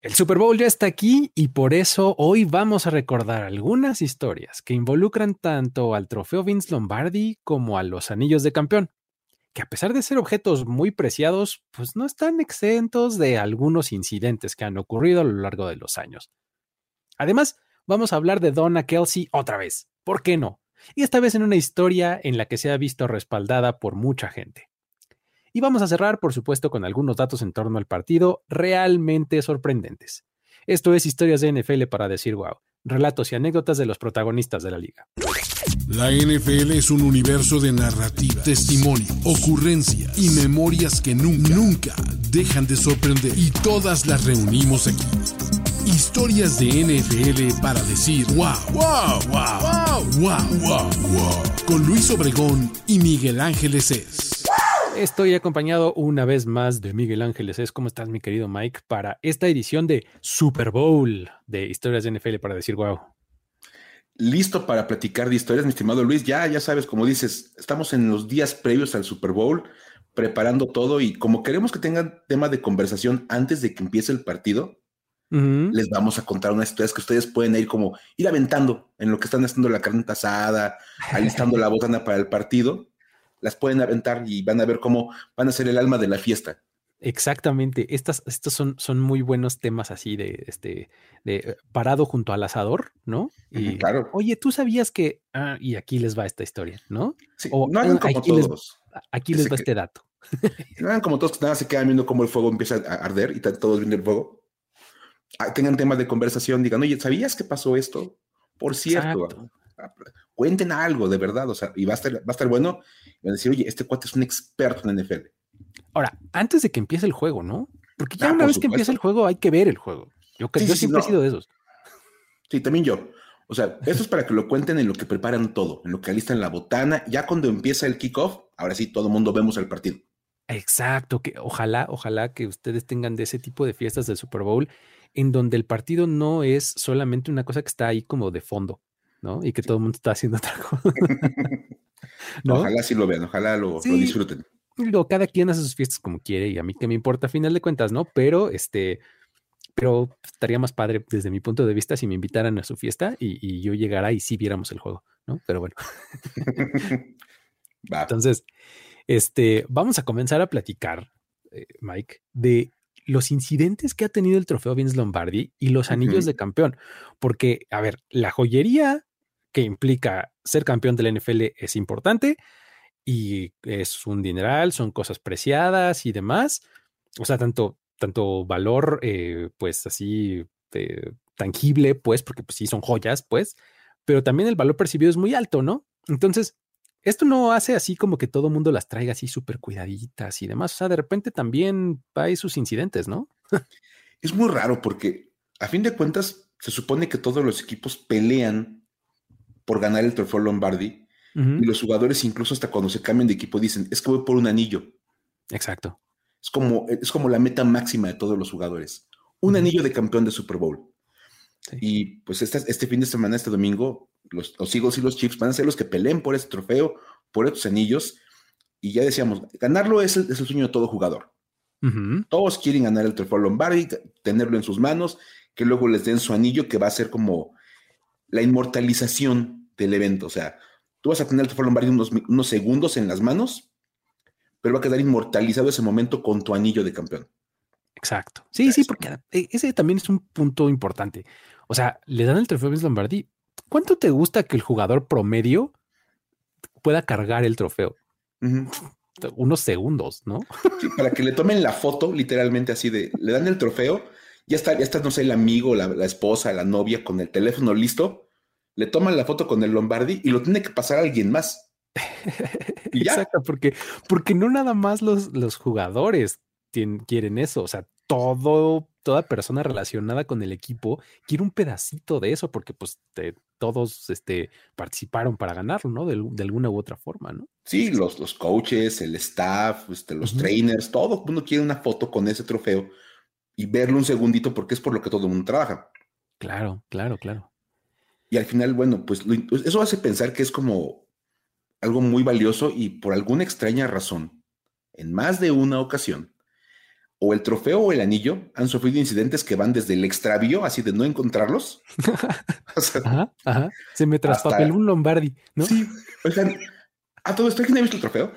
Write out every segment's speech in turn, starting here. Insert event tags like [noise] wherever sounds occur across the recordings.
El Super Bowl ya está aquí y por eso hoy vamos a recordar algunas historias que involucran tanto al trofeo Vince Lombardi como a los anillos de campeón, que a pesar de ser objetos muy preciados, pues no están exentos de algunos incidentes que han ocurrido a lo largo de los años. Además, vamos a hablar de Donna Kelsey otra vez. ¿Por qué no? Y esta vez en una historia en la que se ha visto respaldada por mucha gente. Y vamos a cerrar, por supuesto, con algunos datos en torno al partido realmente sorprendentes. Esto es Historias de NFL para decir wow, relatos y anécdotas de los protagonistas de la liga. La NFL es un universo de narrativa, testimonio, ocurrencias y memorias que nunca, nunca dejan de sorprender. Y todas las reunimos aquí. Historias de NFL para decir wow, wow, wow, wow, wow, wow, wow. Con Luis Obregón y Miguel Ángeles es. Estoy acompañado una vez más de Miguel Ángeles. Es ¿Cómo estás, mi querido Mike? Para esta edición de Super Bowl de Historias de NFL para decir wow. Listo para platicar de historias, mi estimado Luis. Ya, ya sabes, como dices, estamos en los días previos al Super Bowl, preparando todo y como queremos que tengan tema de conversación antes de que empiece el partido, les vamos a contar unas historias que ustedes pueden ir como ir aventando en lo que están haciendo la carne asada, alistando la botana para el partido las pueden aventar y van a ver cómo van a ser el alma de la fiesta. Exactamente. Estas, estos son, son muy buenos temas así de este de eh, parado junto al asador, ¿no? Y claro. Oye, tú sabías que ah, y aquí les va esta historia, ¿no? o, no hagan como aquí todos. Les, aquí les va este dato. [laughs] No hagan como todos que nada se quedan viendo cómo el fuego empieza a arder y todos viendo el fuego. Ah, tengan temas de conversación, digan, oye, ¿sabías que pasó esto? Por cierto, cuenten algo de verdad, o sea, y va a estar, va a estar bueno. Y a decir, oye, este cuate es un experto en NFL. Ahora, antes de que empiece el juego, ¿no? Porque ya ah, una vez que empieza el juego hay que ver el juego. Yo, yo siempre he sido de esos. Sí, también yo. O sea, esto es para que lo cuenten en lo que preparan todo, en lo que alistan la botana. Ya cuando empieza el kickoff, ahora sí, todo el mundo vemos el partido. Exacto, que ojalá, ojalá que ustedes tengan de ese tipo de fiestas del Super Bowl en donde el partido no es solamente una cosa que está ahí como de fondo, ¿no? Y que todo el mundo está haciendo otra cosa. [laughs] Ojalá sí lo vean, ojalá lo, disfruten. Digo, cada quien hace sus fiestas como quiere y a mí que me importa a final de cuentas, ¿no? Pero este, pero estaría más padre desde mi punto de vista si me invitaran a su fiesta y, yo llegara y sí viéramos el juego, ¿no? Pero bueno. [laughs] Entonces, este, vamos a comenzar a platicar, eh, Mike, de los incidentes que ha tenido el trofeo Vince Lombardi y los anillos de campeón. Porque, a ver, la joyería que implica ser campeón de la NFL es importante y es un dineral, son cosas preciadas y demás. O sea, tanto, tanto valor, eh, pues así, eh, tangible, pues, porque pues sí son joyas, pues, pero también el valor percibido es muy alto, ¿no? Entonces, esto no hace así como que todo mundo las traiga así súper cuidaditas y demás. O sea, de repente también hay sus incidentes, ¿no? es muy raro porque a fin de cuentas se supone que todos los equipos pelean por ganar el trofeo Lombardi y los jugadores incluso hasta cuando se cambian de equipo dicen, es que voy por un anillo. Exacto. Es como, es como la meta máxima de todos los jugadores. Un anillo de campeón de Super Bowl. Y pues este, este, fin de semana, este domingo, los, los, Eagles y los Chiefs van a ser los que peleen por ese trofeo, por estos anillos. Y ya decíamos, ganarlo es el, sueño de todo jugador. Todos quieren ganar el trofeo Lombardi, tenerlo en sus manos, que luego les den su anillo, que va a ser como la inmortalización del evento. O sea, tú vas a tener el trofeo Lombardi unos, unos segundos en las manos, pero va a quedar inmortalizado ese momento con tu anillo de campeón. Exacto. Sí, sí, porque e, ese también es un punto importante. O sea, le dan el trofeo a Vince Lombardi. ¿Cuánto te gusta que el jugador promedio pueda cargar el trofeo? [laughs] Unos segundos, ¿no? Sí, para que le tomen la foto, literalmente así de, le dan el trofeo, ya está, ya está, no sé, el amigo, la, esposa, la novia con el teléfono listo, le toman la foto con el Lombardi y lo tiene que pasar a alguien más. [laughs] Exacto, porque, porque no nada más los, los jugadores quieren eso, o sea, todo, toda persona relacionada con el equipo quiere un pedacito de eso porque pues todos este, participaron para ganarlo, ¿no? De, alguna u otra forma, ¿no? Sí, los, los coaches, el staff, este, los trainers, todo el mundo quiere una foto con ese trofeo y verlo un segundito porque es por lo que todo el mundo trabaja. Claro, claro, claro. Y al final, bueno, pues eso hace pensar que es como algo muy valioso y por alguna extraña razón, en más de una ocasión, o el trofeo o el anillo han sufrido incidentes que van desde el extravío, así de no encontrarlos. [laughs] ajá, ajá. Se me traspapeló un Lombardi, ¿no? Sí, oigan, a todo esto, ¿quién ha visto el trofeo?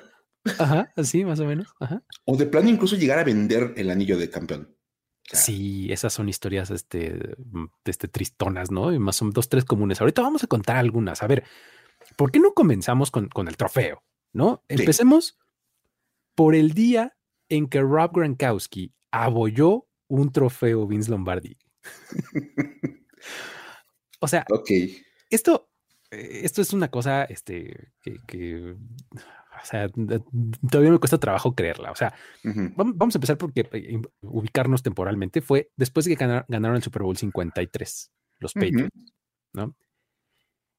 Ajá, así más o menos. Ajá. O de plano incluso llegar a vender el anillo de campeón. Sí, esas son historias este, este, tristonas, ¿no? Y más son dos, tres comunes. Ahorita vamos a contar algunas. A ver, ¿por qué no comenzamos con, con el trofeo? ¿No? Empecemos por el día en que Rob Gronkowski abolló un trofeo Vince Lombardi. o sea, esto, eh, esto es una cosa este, que, o sea, todavía me cuesta trabajo creerla. O sea, vamos a empezar porque eh, ubicarnos temporalmente fue después de que ganaron el Super Bowl 53, los Patriots, ¿no?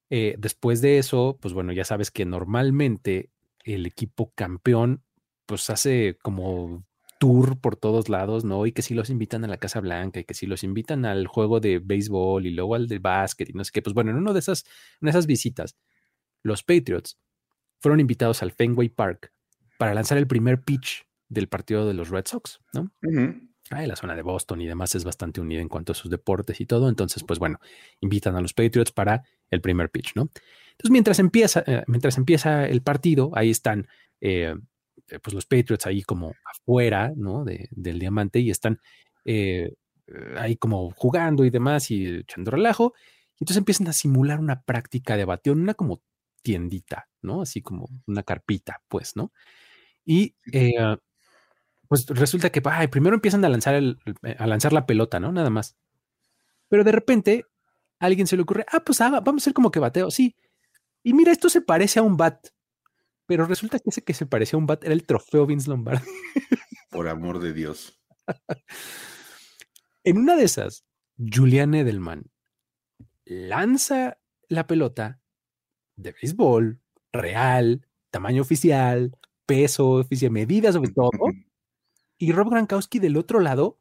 Eh, después de eso, pues bueno, ya sabes que normalmente el equipo campeón pues hace como tour por todos lados, ¿no? Y que si los invitan a la Casa Blanca y que si los invitan al juego de béisbol y luego al de básquet y no sé qué, pues bueno, en una de esas, en esas visitas, los Patriots fueron invitados al Fenway Park para lanzar el primer pitch del partido de los Red Sox, ¿no? la zona de Boston y demás es bastante unida en cuanto a sus deportes y todo. Entonces, pues bueno, invitan a los Patriots para el primer pitch, ¿no? Entonces, mientras empieza, eh, mientras empieza el partido, ahí están eh, eh, pues los Patriots ahí como afuera, ¿no? del diamante y están eh, ahí como jugando y demás y echando relajo. Y entonces empiezan a simular una práctica de bateo una como tiendita, ¿no? Así como una carpita, pues, ¿no? Y pues resulta que primero empiezan a lanzar, el, a lanzar la pelota, ¿no? Nada más. Pero de repente a alguien se le ocurre, ah, pues vamos a hacer como que bateo, sí. Y mira, esto se parece a un bat. Pero resulta que ese que se parecía a un bat era el trofeo Vince Lombardi. Por amor de Dios. en una de esas, Julian Edelman lanza la pelota de béisbol real, tamaño oficial, peso oficial, medidas sobre todo. y Rob Gronkowski del otro lado,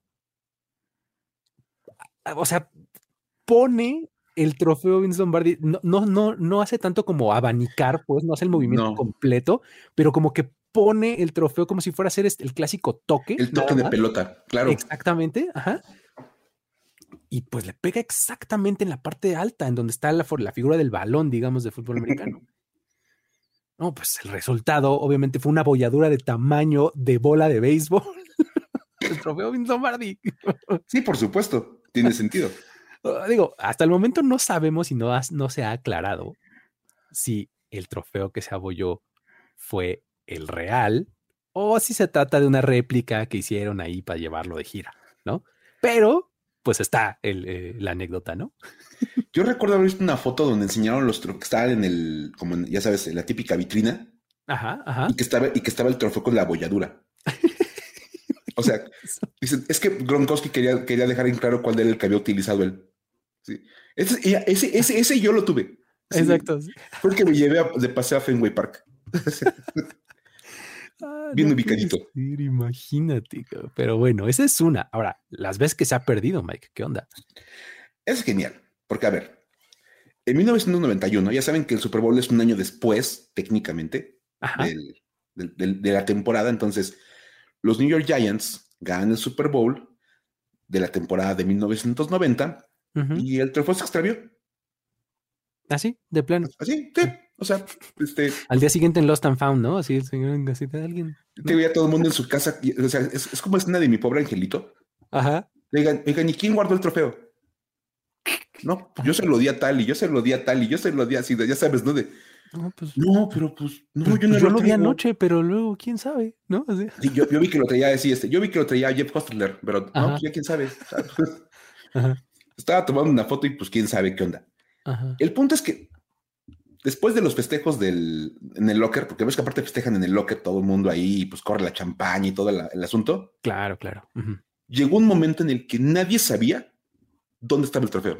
o sea, pone el trofeo Vince Lombardi no, no, no, no hace tanto como abanicar, pues no hace el movimiento completo, pero como que pone el trofeo como si fuera a ser este, el clásico toque. El toque de pelota, claro. Exactamente, ajá. Y pues le pega exactamente en la parte alta, en donde está la, la figura del balón, digamos, de fútbol americano. [laughs] no, pues el resultado obviamente fue una bolladura de tamaño de bola de béisbol. [laughs] el trofeo Lombardi. sí, por supuesto, tiene sentido. [laughs] Digo, hasta el momento no sabemos y no, no se ha aclarado si el trofeo que se abolló fue el real o si se trata de una réplica que hicieron ahí para llevarlo de gira, ¿no? Pero, pues está eh, la anécdota, ¿no? Yo recuerdo haber visto una foto donde enseñaron los trofeos que estaban en el, como ya sabes, en la típica vitrina. Ajá, ajá. Y que estaba, y que estaba el trofeo con la abolladura. [laughs] o sea, dicen, es que Gronkowski quería, quería dejar en claro cuál era el que había utilizado él. Sí. Ese, ese, ese, yo lo tuve. Exacto. Fue que me llevé de paseo a Fenway Park. [laughs] Ah, Bien ubicadito. imagínate. Pero bueno, esa es una. Ahora, las veces que se ha perdido, Mike, ¿qué onda? Es genial. Porque, a ver, en 1991, ya saben que el Super Bowl es un año después, técnicamente, de la temporada. Entonces, los New York Giants ganan el Super Bowl de la temporada de 1990 y el trofeo se extravió. Así, de plano. Así, sí. O sea, este. Al día siguiente en Lost and Found, ¿no? Así, así de alguien. Te veía todo el mundo en su casa. o sea, es, es como escena de mi pobre angelito. Ajá. Digan, oigan, ¿y quién guardó el trofeo? No, yo se lo di a tal y yo se lo di a tal y yo se lo di así, ya sabes, ¿no? De, no, pues, no, pero pues, no, pues, yo no yo lo, vi anoche, pero luego, quién sabe, ¿no? Sí, yo, yo, vi que lo traía así, este, yo vi que lo traía Jeff Hostler, pero no, pues ya quién sabe. Ajá. Estaba tomando una foto y pues quién sabe qué onda. El punto es que después de los festejos del, en el locker, porque ves que aparte festejan en el locker todo el mundo ahí, pues corre la champaña y todo el, asunto. Claro, claro. Llegó un momento en el que nadie sabía dónde estaba el trofeo.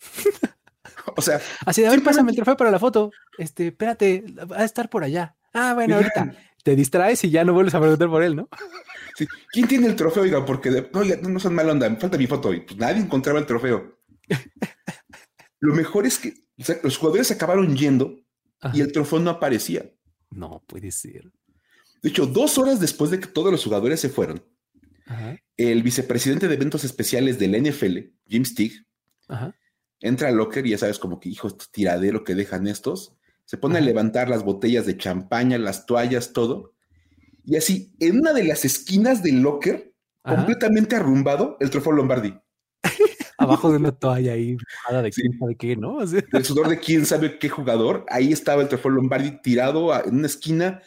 [laughs] o sea, así de a ver, pásame el trofeo para la foto. Este, espérate, va a estar por allá. Ah, bueno, ahorita [laughs] te distraes y ya no vuelves a preguntar por él, ¿no? [laughs] ¿Quién tiene el trofeo? Oiga, porque no, no son mal onda, falta mi foto. Y pues nadie encontraba el trofeo. Lo mejor es que los jugadores acabaron yendo y el trofeo no aparecía. No puede ser. De hecho, dos horas después de que todos los jugadores se fueron, el vicepresidente de eventos especiales del NFL, Jim Stig, entra al locker y ya sabes, como que, hijo, este tiradero que dejan estos, se pone a levantar las botellas de champaña, las toallas, todo. Y así, en una de las esquinas del locker, completamente arrumbado, el trofeo Lombardi. [laughs] Abajo de una toalla ahí, de quién sabe qué, ¿no? El sudor de quién sabe qué jugador. Ahí estaba el trofeo Lombardi tirado en una esquina,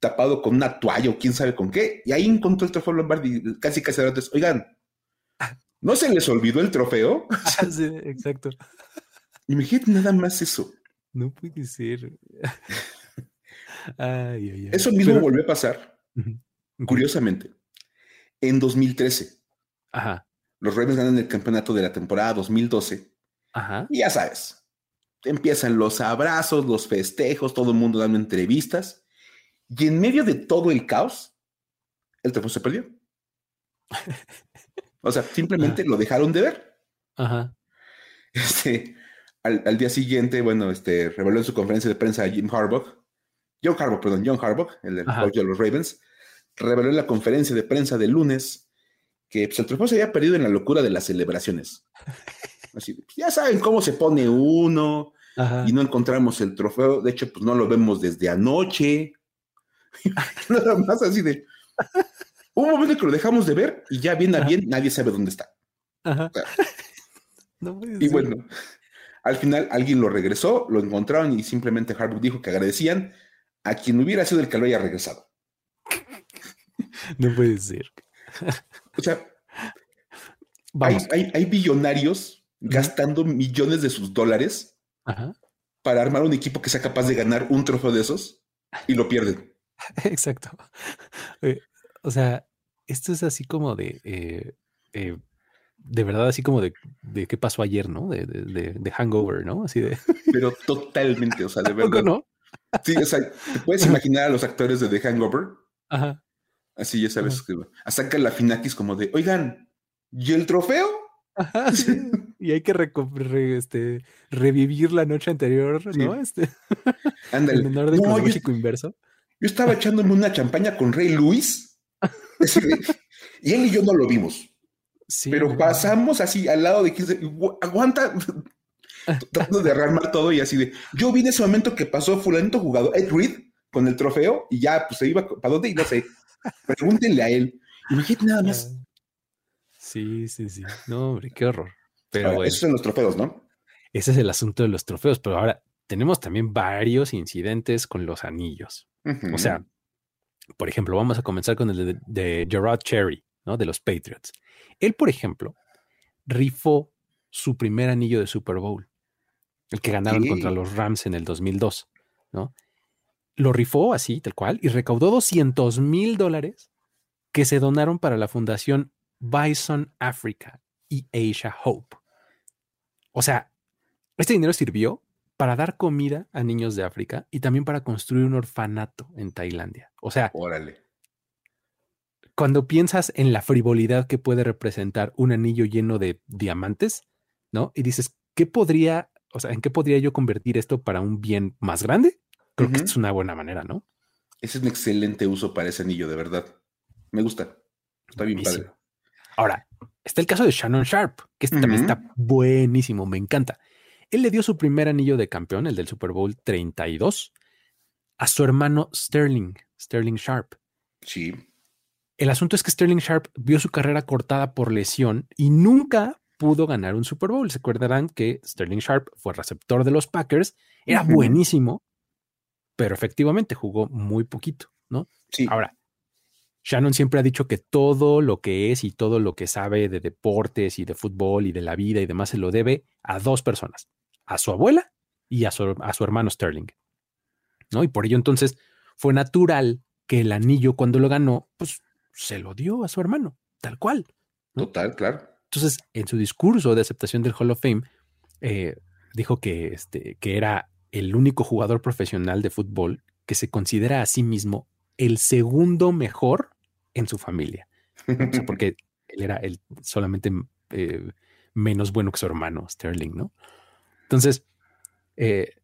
tapado con una toalla o quién sabe con qué. Y ahí encontró el trofeo Lombardi casi casi antes. Oigan, ¿no se les olvidó el trofeo? [laughs] sí, exacto. Imagínate nada más eso. No puede ser. [laughs] Eso mismo volvió a pasar, curiosamente, en 2013. Ajá. Los Ravens ganan el campeonato de la temporada 2012. Ajá. Y ya sabes, empiezan los abrazos, los festejos, todo el mundo dando entrevistas. Y en medio de todo el caos, el trofeo se perdió. [laughs] o sea, simplemente lo dejaron de ver. Ajá. Este, al, día siguiente, bueno, este, reveló en su conferencia de prensa a Jim Harbaugh, John Harbaugh, perdón, John Harbaugh, el coach de los Ravens, reveló en la conferencia de prensa del lunes que pues, el trofeo se había perdido en la locura de las celebraciones. [laughs] Así, pues, ya saben cómo se pone uno y no encontramos el trofeo. De hecho, pues no lo vemos desde anoche. [laughs] Nada más así de. un momento que lo dejamos de ver y ya bien a bien nadie sabe dónde está. [laughs] y bueno, al final alguien lo regresó, lo encontraron y simplemente Harbaugh dijo que agradecían a quien hubiera sido el que lo haya regresado. No puede ser. O sea, hay, billonarios gastando millones de sus dólares para armar un equipo que sea capaz de ganar un trofeo de esos y lo pierden. [laughs] Exacto. O sea, esto es así como de eh, eh, de verdad así como de, de, qué pasó ayer, ¿no? De, de, hangover, ¿no? Así de. [laughs] Pero totalmente, o sea, de verdad. ¿no? Sí, o sea, te puedes [laughs] imaginar a los actores de The Hangover. Ajá. Así ya sabes que que la Finakis como de, oigan, ¿y el trofeo? Ajá, sí. y hay que este, revivir la noche anterior, ¿no? Este. [laughs] Ándale. El menor de no, inverso. Yo estaba echándome una champaña con Rey Luis. y él y yo no lo vimos pero pasamos así al lado de 15, aguanta, [laughs] tratando de armar todo y así de, yo vi en ese momento que pasó fulanito jugador, Ed Reed, con el trofeo y ya, pues se iba, ¿para dónde? Y no sé, pregúntenle a él. Imagínate nada más. Ah, sí, sí, sí. No, hombre, qué horror. Pero bueno, esos son los trofeos, ¿no? Ese es el asunto de los trofeos, pero ahora tenemos también varios incidentes con los anillos. O sea, por ejemplo, vamos a comenzar con el de, de Gerard Cherry, ¿no? De los Patriots. Él, por ejemplo, rifó su primer anillo de Super Bowl, el que ganaron contra los Rams en el 2002, ¿no? Lo rifó así, tal cual, y recaudó 200 mil dólares que se donaron para la fundación Bison Africa y Asia Hope. O sea, este dinero sirvió para dar comida a niños de África y también para construir un orfanato en Tailandia. O sea, Órale cuando piensas en la frivolidad que puede representar un anillo lleno de diamantes, ¿no? Y dices, ¿qué podría, o sea, en qué podría yo convertir esto para un bien más grande? Creo que es una buena manera, ¿no? Ese es un excelente uso para ese anillo, de verdad. Me gusta. Está bien padre. Ahora, está el caso de Shannon Sharp, que este también está buenísimo, me encanta. Él le dio su primer anillo de campeón, el del Super Bowl 32, a su hermano Sterling, Sterling Sharp. Sí. El asunto es que Sterling Sharp vio su carrera cortada por lesión y nunca pudo ganar un Super Bowl. Se acordarán que Sterling Sharp fue receptor de los Packers, era buenísimo, pero efectivamente jugó muy poquito, ¿no? Sí. Ahora, Shannon siempre ha dicho que todo lo que es y todo lo que sabe de deportes y de fútbol y de la vida y demás se lo debe a dos personas, a su abuela y a su, a su hermano Sterling, ¿no? Y por ello entonces fue natural que el anillo cuando lo ganó, pues se lo dio a su hermano, tal cual. Total, claro. Entonces, en su discurso de aceptación del Hall of Fame, eh, dijo que, este, que era el único jugador profesional de fútbol que se considera a sí mismo el segundo mejor en su familia. porque [laughs] él era el solamente eh, menos bueno que su hermano, Sterling, ¿no? Entonces, eh,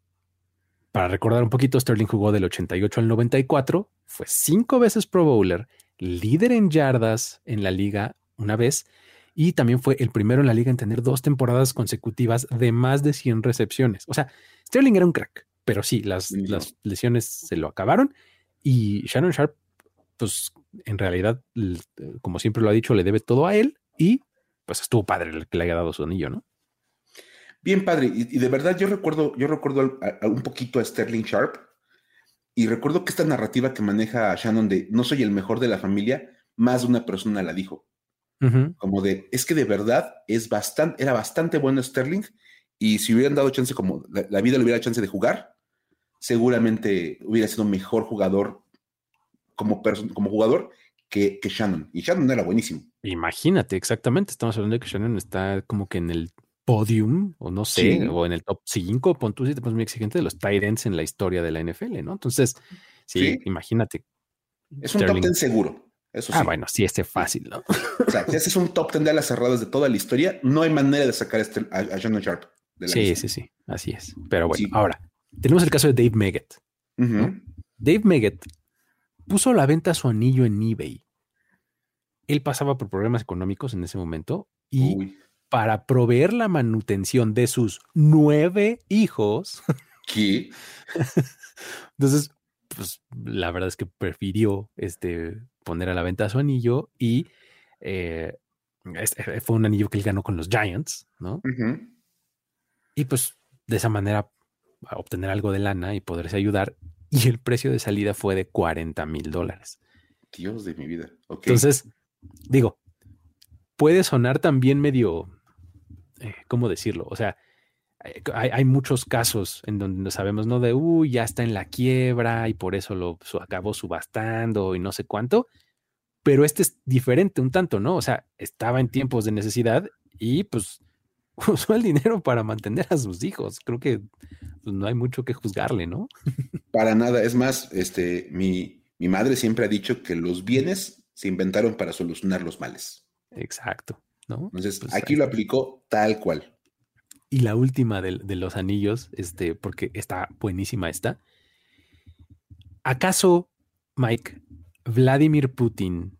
para recordar un poquito, Sterling jugó del 88 al 94, fue cinco veces Pro Bowler, líder en yardas en la liga una vez y también fue el primero en la liga en tener dos temporadas consecutivas de más de 100 recepciones. O sea, Sterling era un crack, pero sí, las, las lesiones se lo acabaron y Shannon Sharp, pues en realidad, como siempre lo ha dicho, le debe todo a él y pues estuvo padre el que le haya dado su anillo, ¿no? Bien padre, y, de verdad yo recuerdo, yo recuerdo un poquito a Sterling Sharp y recuerdo que esta narrativa que maneja Shannon de no soy el mejor de la familia, más de una persona la dijo. Como de, es que de verdad es bastante, era bastante bueno Sterling y si hubieran dado chance como la, vida le hubiera chance de jugar, seguramente hubiera sido mejor jugador como, como jugador que, que, Shannon. Y Shannon era buenísimo. Imagínate, exactamente. Estamos hablando de que Shannon está como que en el podium, o no sé, o en el top 5, pon tú si te pones muy exigente de los Tyrants en la historia de la NFL, ¿no? Entonces, sí, imagínate. Es un top 10 seguro. Eso ah, bueno, sí, este fácil, ¿no? [laughs] O sea, si haces un top 10 de alas cerradas de toda la historia, no hay manera de sacar este, a, Shannon Sharp. sí, sí, sí, así es. Pero bueno, ahora, tenemos el caso de Dave Meggett. Dave Meggett puso a la venta su anillo en eBay. Él pasaba por problemas económicos en ese momento y para proveer la manutención de sus nueve hijos. [laughs] ¿Qué? Entonces, pues la verdad es que prefirió este, poner a la venta su anillo y eh, eh, fue un anillo que él ganó con los Giants, ¿no? Y pues de esa manera obtener algo de lana y poderse ayudar. Y el precio de salida fue de 40 mil dólares. Dios de mi vida. Entonces, digo, puede sonar también medio, eh, ¿cómo decirlo? O sea, hay, muchos casos en donde sabemos, ¿no? De, uy, ya está en la quiebra y por eso lo acabó subastando y no sé cuánto. Pero este es diferente un tanto, ¿no? O sea, estaba en tiempos de necesidad y pues [laughs] usó el dinero para mantener a sus hijos. Creo que pues, no hay mucho que juzgarle, ¿no? Para nada. Es más, este, mi, mi madre siempre ha dicho que los bienes se inventaron para solucionar los males. Exacto, ¿no? Entonces, pues, aquí lo aplicó tal cual. Y la última de, los anillos, este, porque está buenísima esta. ¿Acaso, Mike, Vladimir Putin,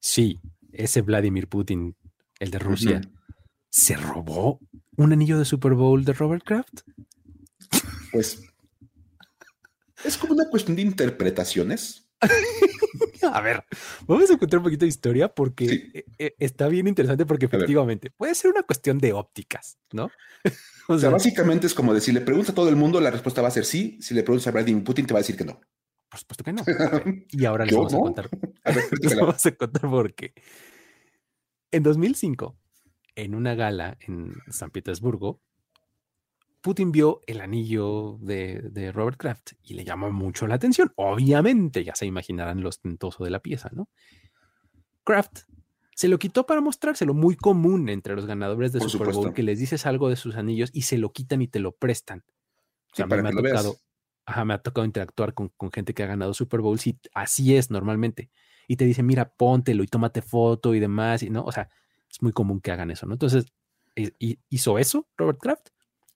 sí, ese Vladimir Putin, el de Rusia, se robó un anillo de Super Bowl de Robert Kraft? Pues es como una cuestión de interpretaciones. [laughs] [laughs] a ver, vamos a contar un poquito de historia porque e, e, está bien interesante porque efectivamente puede ser una cuestión de ópticas, ¿no? [laughs] o, sea, básicamente es como decir, le pregunta a todo el mundo, la respuesta va a ser sí. Si le preguntas a Vladimir Putin, te va a decir que no. Por supuesto que no. [laughs] Y ahora les vamos a contar. les vamos a contar por qué. En 2005, en una gala en San Petersburgo, Putin vio el anillo de, Robert Kraft y le llamó mucho la atención. Obviamente, ya se imaginarán lo ostentoso de la pieza, ¿no? Kraft se lo quitó para mostrárselo, muy común entre los ganadores de Super Bowl, que les dices algo de sus anillos y se lo quitan y te lo prestan. O me, ha tocado, me ha tocado interactuar con, gente que ha ganado Super Bowl, y así es normalmente. Y te dicen, mira, póntelo y tómate foto y demás, y no, o sea, es muy común que hagan eso, ¿no? Entonces, hizo eso Robert Kraft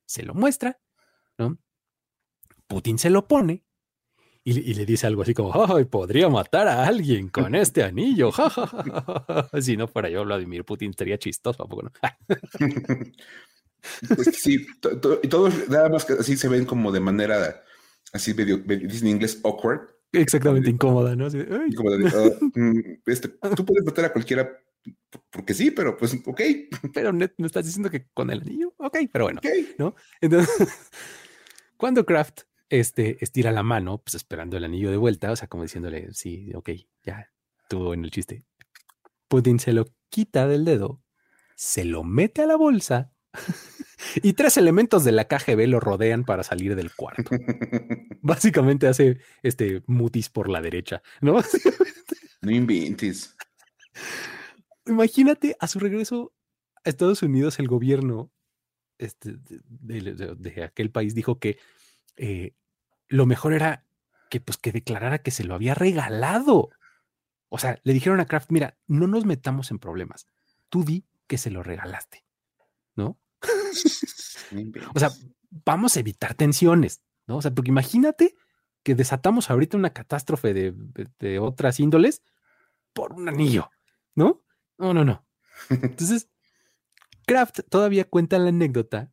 se lo muestra, ¿no? Putin se lo pone y, le dice algo así como, ¡ay, podría matar a alguien con [laughs] este anillo! [laughs] si no fuera yo, Vladimir Putin sería chistoso, ¿a poco no? [laughs] pues sí, y todos nada más que así se ven como de manera, así medio, dicen en inglés, awkward. Exactamente, incómoda, ¿no? Ah, mm, este, tú puedes matar a cualquiera porque sí, pero pues, ok. Pero me estás diciendo que con el anillo, ok, pero bueno, ¿no? Entonces, [laughs] cuando Kraft este, estira la mano, pues esperando el anillo de vuelta, o sea, como diciéndole, sí, ok, ya tuvo en el chiste. Putin se lo quita del dedo, se lo mete a la bolsa [laughs] y tres elementos de la KGB lo rodean para salir del cuarto. [laughs] Básicamente hace este mutis por la derecha, ¿no? no inventes imagínate a su regreso a Estados Unidos, el gobierno este, de, aquel país dijo que eh, lo mejor era que, pues, que declarara que se lo había regalado. O sea, le dijeron a Kraft, mira, no nos metamos en problemas. Tú di que se lo regalaste, ¿no? [laughs] o sea, vamos a evitar tensiones, ¿no? O sea, porque imagínate que desatamos ahorita una catástrofe de, de otras índoles por un anillo, ¿no? No, no, no. [laughs] Entonces, Kraft todavía cuenta la anécdota,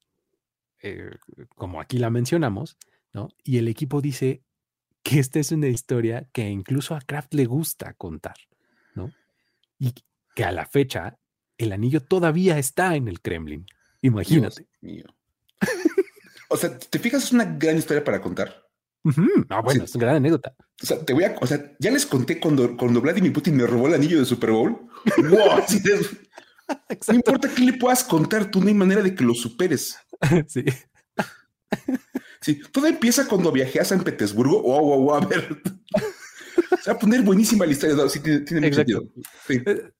eh, como aquí la mencionamos, ¿no? Y el equipo dice que esta es una historia que incluso a Kraft le gusta contar, ¿no? Y que a la fecha el anillo todavía está en el Kremlin. Imagínate. o sea, ¿te fijas? Es una gran historia para contar. Ah, bueno, es una gran anécdota. O sea, te voy a, o sea, ya les conté cuando, cuando Vladimir Putin me robó el anillo de Super Bowl. ¡Wow! [laughs] no importa qué le puedas contar, tú no hay manera de que lo superes. [laughs] Sí. Sí, todo empieza cuando viajé a San Petersburgo. Wow, wow, wow, a ver. [laughs] Se va a poner buenísima la historia. Sí, tiene, tiene mucho sentido. Eh,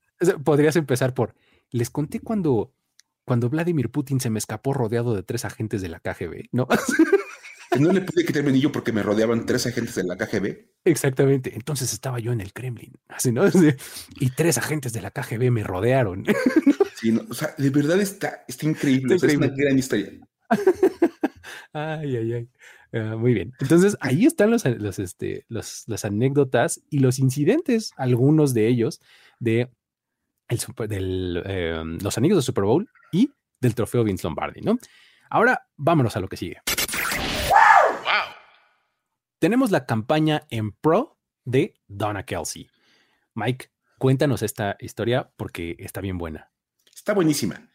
podrías empezar por, les conté cuando, cuando Vladimir Putin se me escapó rodeado de tres agentes de la KGB, ¿no? No le pude quitar mi anillo porque me rodeaban tres agentes de la KGB. Exactamente. Entonces estaba yo en el Kremlin, así, ¿no? [laughs] Y tres agentes de la KGB me rodearon. [laughs] Sí, o sea, de verdad está, está increíble. es una gran historia. [laughs] Ay, ay, ay. Ah, muy bien. Entonces ahí están los, los, este, los, las anécdotas y los incidentes, algunos de ellos, de el super, del, em, los anillos de Super Bowl y del trofeo Vince Lombardi, ¿no? Ahora vámonos a lo que sigue. Tenemos la campaña en pro de Donna Kelsey. Mike, cuéntanos esta historia porque está bien buena. Está buenísima.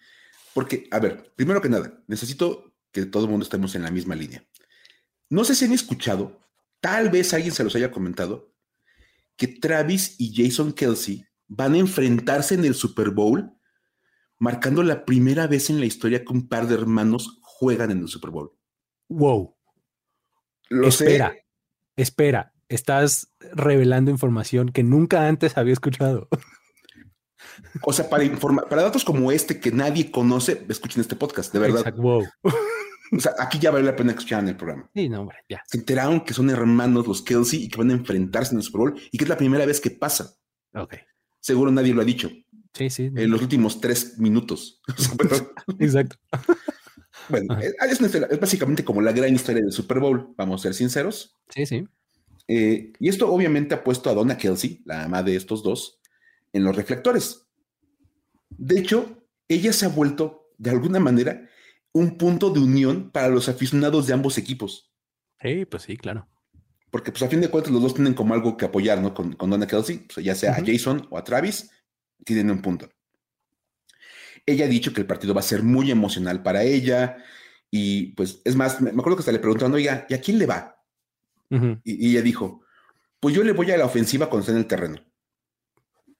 Porque, a ver, primero que nada, necesito que todo el mundo estemos en la misma línea. No sé si han escuchado, tal vez alguien se los haya comentado, que Travis y Jason Kelsey van a enfrentarse en el Super Bowl, marcando la primera vez en la historia que un par de hermanos juegan en el Super Bowl. Wow. Lo espera, espera, estás revelando información que nunca antes había escuchado. O sea, para para datos como este que nadie conoce, escuchen este podcast, de verdad. wow. O sea, aquí ya vale la pena escuchar en el programa. Sí, no, hombre, ya. Se enteraron que son hermanos los Kelsey y que van a enfrentarse en el Super Bowl y que es la primera vez que pasa. Ok. Seguro nadie lo ha dicho. Sí, sí. En los últimos tres minutos. [laughs] [laughs] Exacto. Bueno, eh, es, básicamente como la gran historia del Super Bowl, vamos a ser sinceros. Sí, sí. Eh, y esto obviamente ha puesto a Donna Kelsey, la ama de estos dos, en los reflectores. De hecho, ella se ha vuelto, de alguna manera, un punto de unión para los aficionados de ambos equipos. Sí, pues sí, claro. Porque, pues, a fin de cuentas, los dos tienen como algo que apoyar, ¿no? Con, Donna Kelsey, ya sea a Jason o a Travis, tienen un punto. Ella ha dicho que el partido va a ser muy emocional para ella. Y pues, es más, me, acuerdo que hasta le preguntaron, oiga, ¿y a quién le va? y, ella dijo, pues yo le voy a la ofensiva cuando esté en el terreno.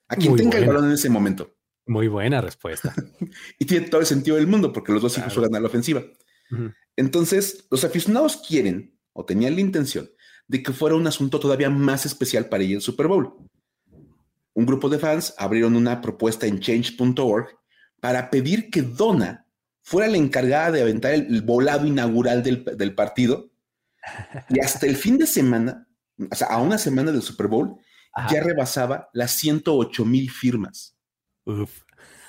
A quien tenga el balón en ese momento. Muy buena respuesta. [laughs] y tiene todo el sentido del mundo porque los dos hijos juegan a la ofensiva. Entonces, los aficionados quieren o tenían la intención de que fuera un asunto todavía más especial para ella el Super Bowl. Un grupo de fans abrieron una propuesta en change.org para pedir que Donna fuera la encargada de aventar el, volado inaugural del, partido. Y hasta el fin de semana, o sea, a una semana del Super Bowl, ya rebasaba las 108 mil firmas. Uf.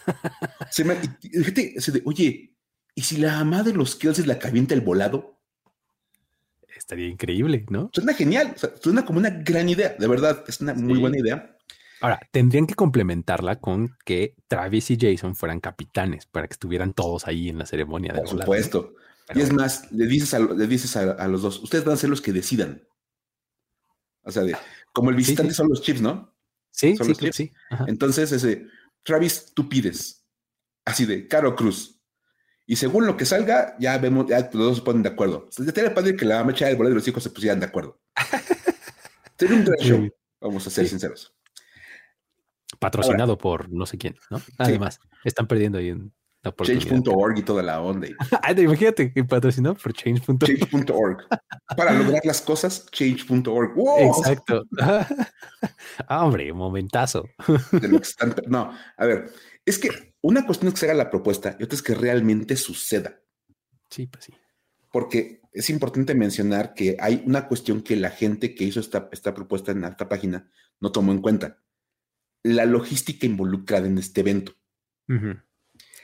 [laughs] oye, ¿y si la ama de los Kills es la que avienta el volado? Estaría increíble, ¿no? Suena genial, suena como una gran idea, de verdad, es una muy buena idea. Ahora, tendrían que complementarla con que Travis y Jason fueran capitanes para que estuvieran todos ahí en la ceremonia. Por supuesto. y es más, le dices, a, le dices a, los dos, ustedes van a ser los que decidan. O sea, como el visitante son los chips, ¿no? Sí, sí, sí. Entonces, ese, Travis, tú pides. Así de Caro Cruz. Y según lo que salga, ya vemos, ya los dos se ponen de acuerdo. Sería padre que la mecha del boleto de los hijos se pusieran de acuerdo. [laughs] Sería un gran show, vamos a ser sinceros. Patrocinado por no sé quién, ¿no? Además, están perdiendo ahí en Change.org y toda la onda. [laughs] imagínate que patrocinado por Change.org. Change.org. Para lograr las cosas, Change.org. Exacto. [laughs] ah, hombre, momentazo. no, a ver, es que una cuestión es que se haga la propuesta y otra es que realmente suceda. Sí, pues sí. Porque es importante mencionar que hay una cuestión que la gente que hizo esta, esta propuesta en esta página no tomó en cuenta. La logística involucrada en este evento.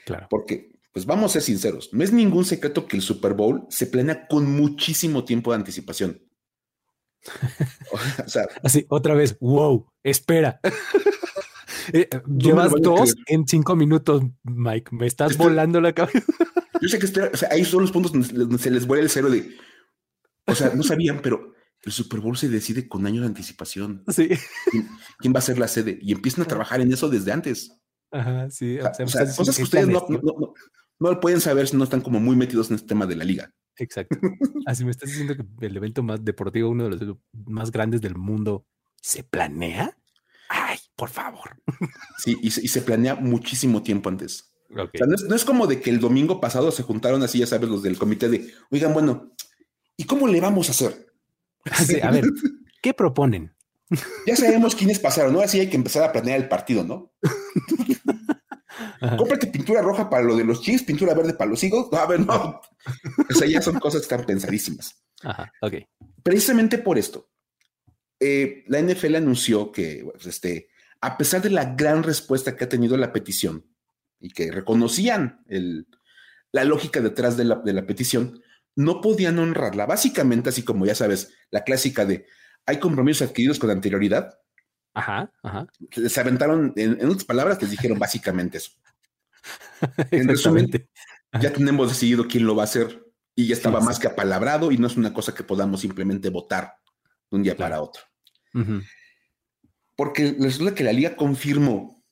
Claro. Porque, pues vamos a ser sinceros, no es ningún secreto que el Super Bowl se planea con muchísimo tiempo de anticipación. [laughs] [laughs] o sea, Así, otra vez, wow, espera. [laughs] Eh, llevas dos en cinco minutos, Mike. Me estás volando la cabeza. Yo sé que ahí son los puntos donde, se les vuelve el cero de. O sea, no sabían, pero el Super Bowl se decide con años de anticipación. Sí. ¿Quién, va a ser la sede? Y empiezan a trabajar en eso desde antes. Ajá, sí. O sea, cosas que ustedes no, no, no, pueden saber si no están como muy metidos en este tema de la liga. Exacto. Así me estás diciendo que el evento más deportivo, uno de los más grandes del mundo, ¿se planea? Ay, por favor. Sí, y se, planea muchísimo tiempo antes. no, es, como de que el domingo pasado se juntaron así, ya sabes, los del comité de, oigan, bueno, ¿y cómo le vamos a hacer? [laughs] a ver, ¿qué proponen? Ya sabemos quiénes pasaron, ¿no? Así hay que empezar a planear el partido, ¿no? Cómprate pintura roja para lo de los Chiefs, pintura verde para los Eagles. No, a ver, no. O sea, ya son cosas que están pensadísimas. Ajá, ok. Precisamente por esto, eh, la NFL anunció que, pues, este, a pesar de la gran respuesta que ha tenido la petición y que reconocían la lógica detrás de la, petición, no podían honrarla. Básicamente, así como ya sabes, la clásica de hay compromisos adquiridos con anterioridad. Ajá, ajá. Se aventaron, en, otras palabras, les dijeron básicamente eso. [laughs] en resumen, ya tenemos decidido quién lo va a hacer y ya estaba más que apalabrado y no es una cosa que podamos simplemente votar de un día para otro. Porque resulta que la liga confirmó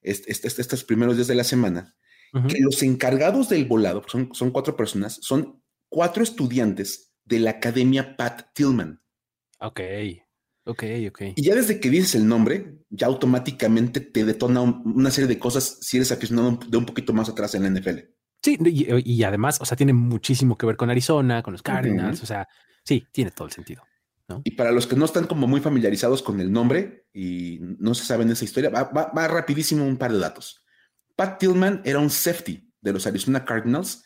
estos primeros días de la semana que los encargados del volado, son, son cuatro personas, son cuatro estudiantes de la Academia Pat Tillman. Ok, ok, ok. Y ya desde que dices el nombre, ya automáticamente te detona una serie de cosas si eres aficionado de un poquito más atrás en la NFL. Sí, y, además, o sea, tiene muchísimo que ver con Arizona, con los Cardinals, o sea, sí, tiene todo el sentido. Y para los que no están como muy familiarizados con el nombre y no se saben esa historia, va, rapidísimo un par de datos. Pat Tillman era un safety de los Arizona Cardinals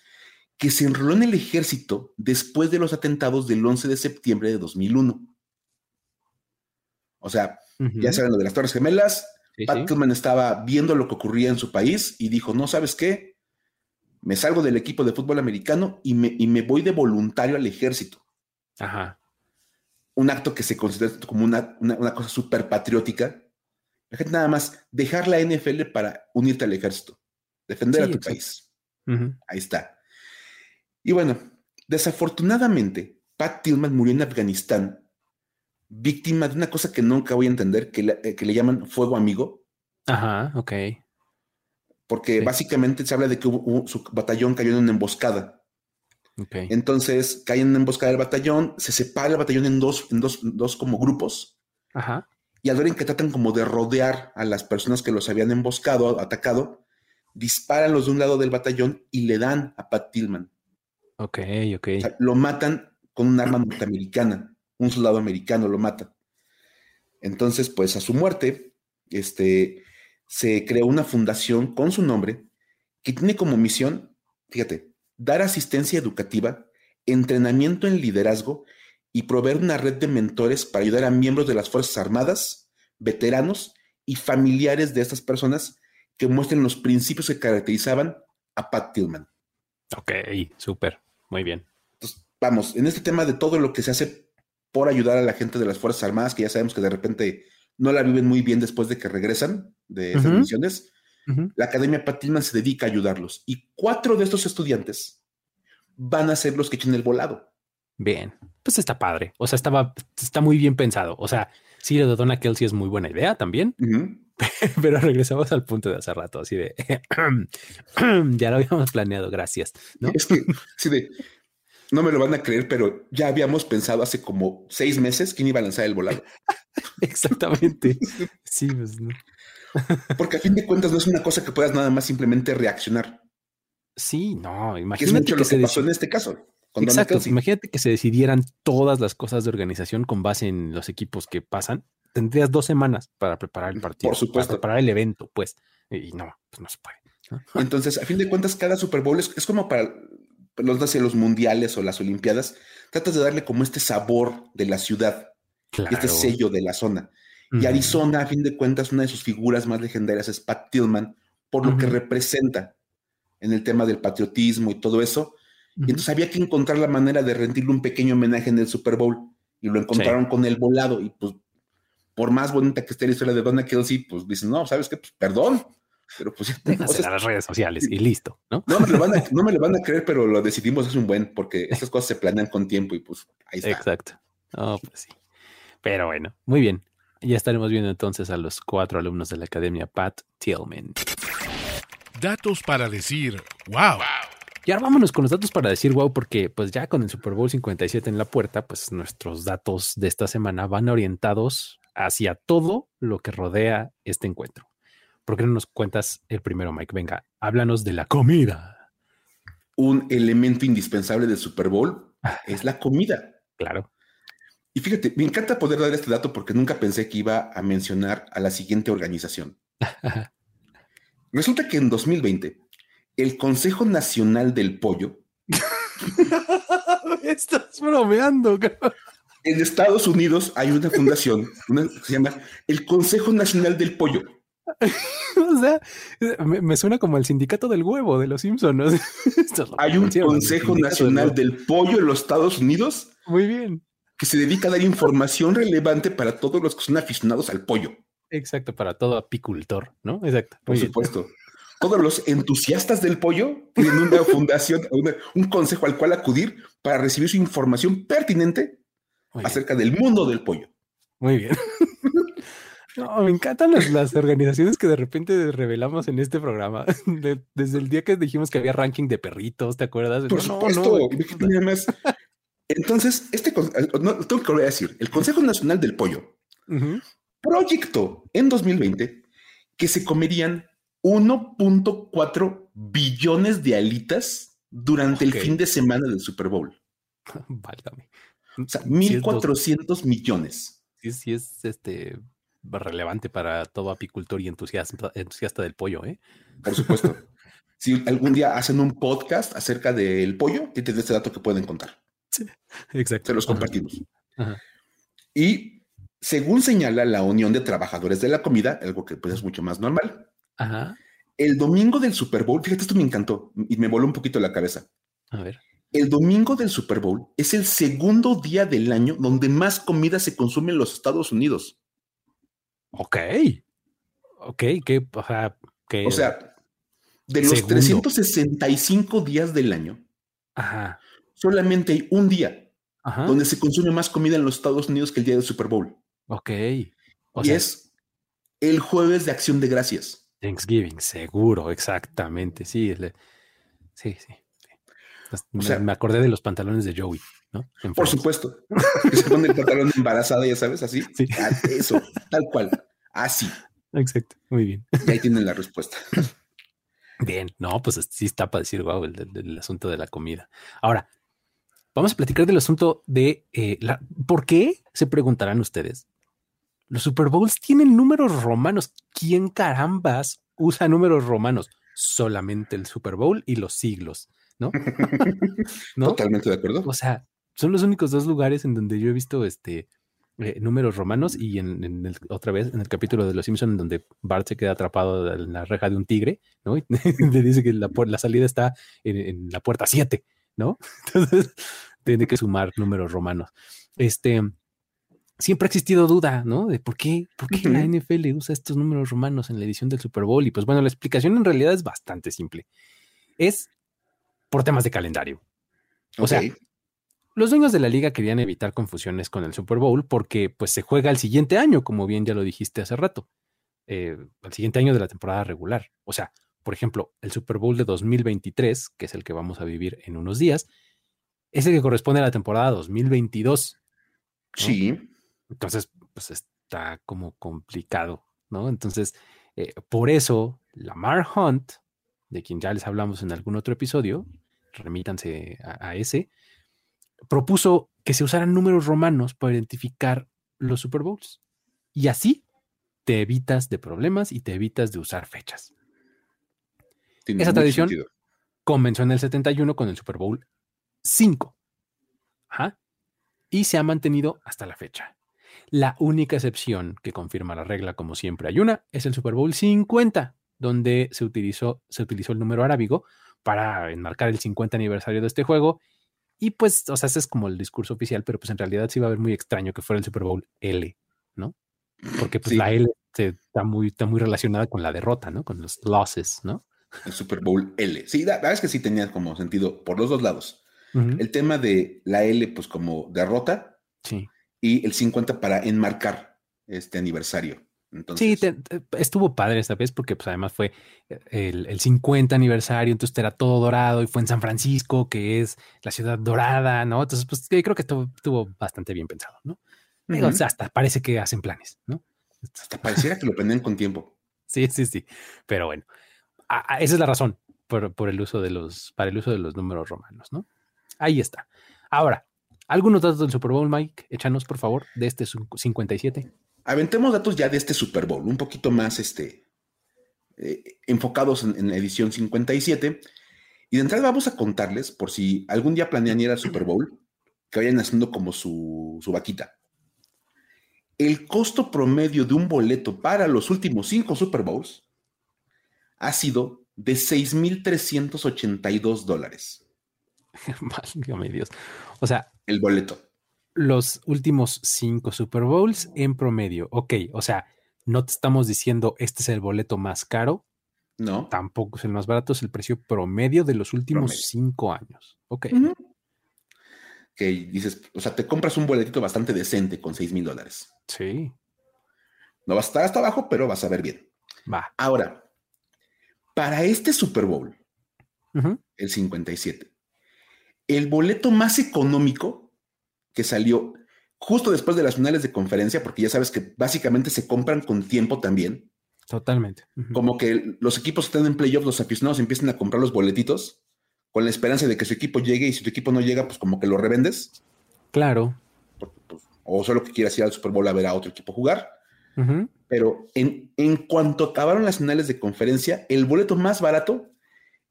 que se enroló en el ejército después de los atentados del 11 de septiembre de 2001. O sea, ya saben lo de las Torres Gemelas. Pat Tillman estaba viendo lo que ocurría en su país y dijo, no, ¿sabes qué? Me salgo del equipo de fútbol americano y me, y me voy de voluntario al ejército. Ajá un acto que se considera como una, cosa súper patriótica. La gente nada más dejar la NFL para unirte al ejército, defender a tu país. Ahí está. Y bueno, desafortunadamente, Pat Tillman murió en Afganistán, víctima de una cosa que nunca voy a entender, que le, eh, llaman fuego amigo. Ajá, ok. Porque básicamente se habla de que su batallón cayó en una emboscada entonces caen en una emboscada del batallón, se separa el batallón en dos, en dos, dos como grupos. Ajá. Y al ver en que tratan como de rodear a las personas que los habían emboscado, atacado, disparan los de un lado del batallón y le dan a Pat Tillman. Ok, ok. lo matan con un arma norteamericana. Un soldado americano lo mata. Entonces, pues a su muerte, este, se creó una fundación con su nombre que tiene como misión, fíjate, dar asistencia educativa, entrenamiento en liderazgo y proveer una red de mentores para ayudar a miembros de las Fuerzas Armadas, veteranos y familiares de estas personas que muestren los principios que caracterizaban a Pat Tillman. Ok, súper, muy bien. Entonces, vamos, en este tema de todo lo que se hace por ayudar a la gente de las Fuerzas Armadas, que ya sabemos que de repente no la viven muy bien después de que regresan de esas misiones, la Academia Patilman se dedica a ayudarlos y cuatro de estos estudiantes van a ser los que echen el volado. Bien, pues está padre. O sea, estaba, está muy bien pensado. O sea, sí, lo de Donna Kelsey es muy buena idea también, [laughs] pero regresamos al punto de hace rato, así de [clears throat] ya lo habíamos planeado. Gracias. ¿no? Es que, sí, de no me lo van a creer, pero ya habíamos pensado hace como seis meses quién iba a lanzar el volado. [laughs] Exactamente. Sí, pues no. [laughs] Porque a fin de cuentas no es una cosa que puedas nada más simplemente reaccionar. Sí, no, imagínate. Que es mucho lo que pasó en este caso. Exacto, imagínate que se decidieran todas las cosas de organización con base en los equipos que pasan. Tendrías dos semanas para preparar el partido. Por supuesto. Para preparar el evento, pues. Y no, pues no se puede. Entonces, a fin de cuentas, cada Super Bowl es, como para los, los mundiales o las Olimpiadas. Tratas de darle como este sabor de la ciudad, este sello de la zona. Y Arizona, a fin de cuentas, una de sus figuras más legendarias es Pat Tillman, por lo que representa en el tema del patriotismo y todo eso. Y entonces había que encontrar la manera de rendirle un pequeño homenaje en el Super Bowl. Y lo encontraron con el volado. Y pues por más bonita que esté la historia de Donna Kelsey, pues dicen, no, ¿sabes qué? Pues perdón, pero pues a [laughs] las redes sociales y listo, ¿no? No me, lo van a, [laughs] no me lo van a creer, pero lo decidimos hace un buen, porque estas cosas se planean con tiempo y pues ahí está. Exacto. Oh, pues sí. Pero bueno, muy bien. Ya estaremos viendo entonces a los cuatro alumnos de la academia Pat Tillman. Datos para decir wow. Y ahora vámonos con los datos para decir wow, porque pues ya con el Super Bowl 57 en la puerta, pues nuestros datos de esta semana van orientados hacia todo lo que rodea este encuentro. ¿Por qué no nos cuentas el primero, Mike? Venga, háblanos de la comida. Un elemento indispensable del Super Bowl es la comida. Claro. Y fíjate, me encanta poder dar este dato porque nunca pensé que iba a mencionar a la siguiente organización. [laughs] Resulta que en 2020, el Consejo Nacional del Pollo. [laughs] Estás bromeando, En Estados Unidos hay una fundación que se llama el Consejo Nacional del Pollo. [laughs] o sea, me, suena como el sindicato del huevo de los Simpsons. [laughs] Hay un Consejo Nacional del, Pollo en los Estados Unidos. Muy bien. Que se dedica a dar información relevante para todos los que son aficionados al pollo. Exacto, para todo apicultor, ¿no? Exacto. Por supuesto. Todos los entusiastas del pollo tienen una [laughs] fundación, un consejo al cual acudir para recibir su información pertinente acerca del mundo del pollo. Muy bien. [laughs] No, me encantan las, organizaciones que de repente revelamos en este programa. [laughs] desde el día que dijimos que había ranking de perritos, ¿te acuerdas? Por supuesto. Entonces, este, no, tengo que volver a decir, el Consejo Nacional del Pollo proyectó en 2020 que se comerían 1.4 billones de alitas durante el fin de semana del Super Bowl. [laughs] Válgame. O sea, 1.400 millones. Sí, sí, es este relevante para todo apicultor y entusiasta, entusiasta del pollo, ¿eh? Por supuesto. [laughs] si algún día hacen un podcast acerca del pollo, tienen este dato que pueden contar. Sí, exacto. Se los compartimos. Y según señala la Unión de Trabajadores de la Comida, algo que pues es mucho más normal, Ajá. el domingo del Super Bowl, fíjate, esto me encantó y me voló un poquito la cabeza. A ver. El domingo del Super Bowl es el segundo día del año donde más comida se consume en los Estados Unidos. Ok. Ok, que, o sea, que. O sea, de los 365 días del año, Ajá. solamente hay un día donde se consume más comida en los Estados Unidos que el día del Super Bowl. Ok. y es el jueves de acción de gracias. Thanksgiving, seguro, exactamente. Sí, sí, sí. O sea, me, acordé de los pantalones de Joey, ¿no? por supuesto. que [laughs] se pone el pantalón embarazada, ya sabes, así. Sí. Ah, eso, tal cual. Así. Exacto, muy bien. Y ahí tienen la respuesta. Bien, no, pues sí está para decir, wow, el, asunto de la comida. Ahora, vamos a platicar del asunto de eh, la, por qué se preguntarán ustedes. Los Super Bowls tienen números romanos. ¿Quién carambas usa números romanos? Solamente el Super Bowl y los siglos, [laughs] ¿no? Totalmente de acuerdo. O sea, son los únicos dos lugares en donde yo he visto este eh, números romanos y en, otra vez en el capítulo de Los Simpson en donde Bart se queda atrapado en la reja de un tigre, ¿no? Y [laughs] le dice que la, la salida está en, la puerta 7, ¿no? [laughs] Entonces tiene que sumar números romanos. Este, siempre ha existido duda, ¿no? De por qué, por qué la NFL usa estos números romanos en la edición del Super Bowl. Y pues bueno, la explicación en realidad es bastante simple. Es por temas de calendario. O sea, los dueños de la liga querían evitar confusiones con el Super Bowl porque pues se juega el siguiente año, como bien ya lo dijiste hace rato, eh, el siguiente año de la temporada regular. O sea, por ejemplo, el Super Bowl de 2023, que es el que vamos a vivir en unos días, es el que corresponde a la temporada 2022. Sí. Entonces, pues está como complicado, ¿no? Entonces, eh, por eso, Lamar Hunt, de quien ya les hablamos en algún otro episodio, remítanse a ese, propuso que se usaran números romanos para identificar los Super Bowls. Y así te evitas de problemas y te evitas de usar fechas. Esa tradición comenzó en el 71 con el Super Bowl 5. Y se ha mantenido hasta la fecha. La única excepción que confirma la regla, como siempre hay una, es el Super Bowl 50, donde se utilizó, se utilizó el número arábigo para enmarcar el 50 aniversario de este juego y pues, o sea, ese es como el discurso oficial, pero pues en realidad sí va a ver muy extraño que fuera el Super Bowl L, ¿no? Porque pues la L está muy, está muy relacionada con la derrota, ¿no? Con los losses, ¿no? El Super Bowl L. Sí, la verdad es que sí tenía como sentido por los dos lados. El tema de la L, pues como derrota. Sí. Y el 50 para enmarcar este aniversario. Sí, estuvo padre esta vez porque pues además fue eh, el, 50 aniversario, entonces era todo dorado y fue en San Francisco, que es la ciudad dorada, ¿no? Entonces, pues creo que estuvo, bastante bien pensado, ¿no? hasta parece que hacen planes, ¿no? Hasta pareciera que lo planean con tiempo. [laughs] Sí, sí, sí. Pero bueno, esa es la razón por, por, el uso de los, para el uso de los números romanos, ¿no? Ahí está. Ahora, algunos datos del Super Bowl, Mike, échanos por favor de este 57 aventemos datos ya de este Super Bowl, un poquito más este, eh, enfocados en, la edición 57. Y de entrada vamos a contarles, por si algún día planean ir al Super Bowl, que vayan haciendo como su, su vaquita. El costo promedio de un boleto para los últimos cinco Super Bowls ha sido de 6.382 dólares. [laughs] Válgame Dios. O sea, el boleto los últimos cinco Super Bowls en promedio. Ok, o sea, no te estamos diciendo este es el boleto más caro. No. Tampoco es el más barato, es el precio promedio de los últimos cinco años. Ok. Que dices, o sea, te compras un boletito bastante decente con seis mil dólares. Sí. No va a estar hasta abajo, pero vas a ver bien. Va. Ahora, para este Super Bowl, el 57, el boleto más económico que salió justo después de las finales de conferencia, porque ya sabes que básicamente se compran con tiempo también. Totalmente. Como que los equipos están en playoffs, los aficionados empiezan a comprar los boletitos con la esperanza de que su equipo llegue y si tu equipo no llega, pues como que lo revendes. Claro. Pues, o solo que quieras ir al Super Bowl a ver a otro equipo jugar. Pero en, en cuanto acabaron las finales de conferencia, el boleto más barato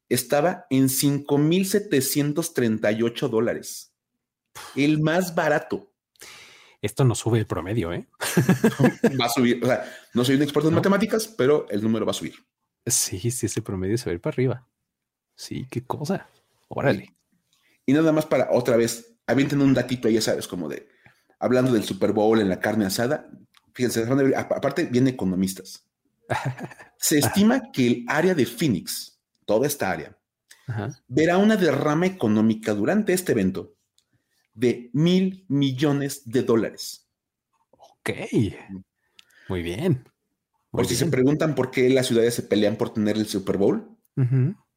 estaba en 5.738 dólares. El más barato. Esto no sube el promedio, ¿eh? [laughs] va a subir. O sea, no soy un experto en matemáticas, pero el número va a subir. Sí, sí, ese promedio se va a ir para arriba. Sí, qué cosa. Órale. Y nada más para otra vez, avienten un datito, ya sabes, como de hablando del Super Bowl en la carne asada. Fíjense, aparte, vienen economistas. [laughs] Se estima que el área de Phoenix, toda esta área, verá una derrama económica durante este evento de mil millones de dólares. Ok, muy bien. por si se preguntan por qué las ciudades se pelean por tener el Super Bowl,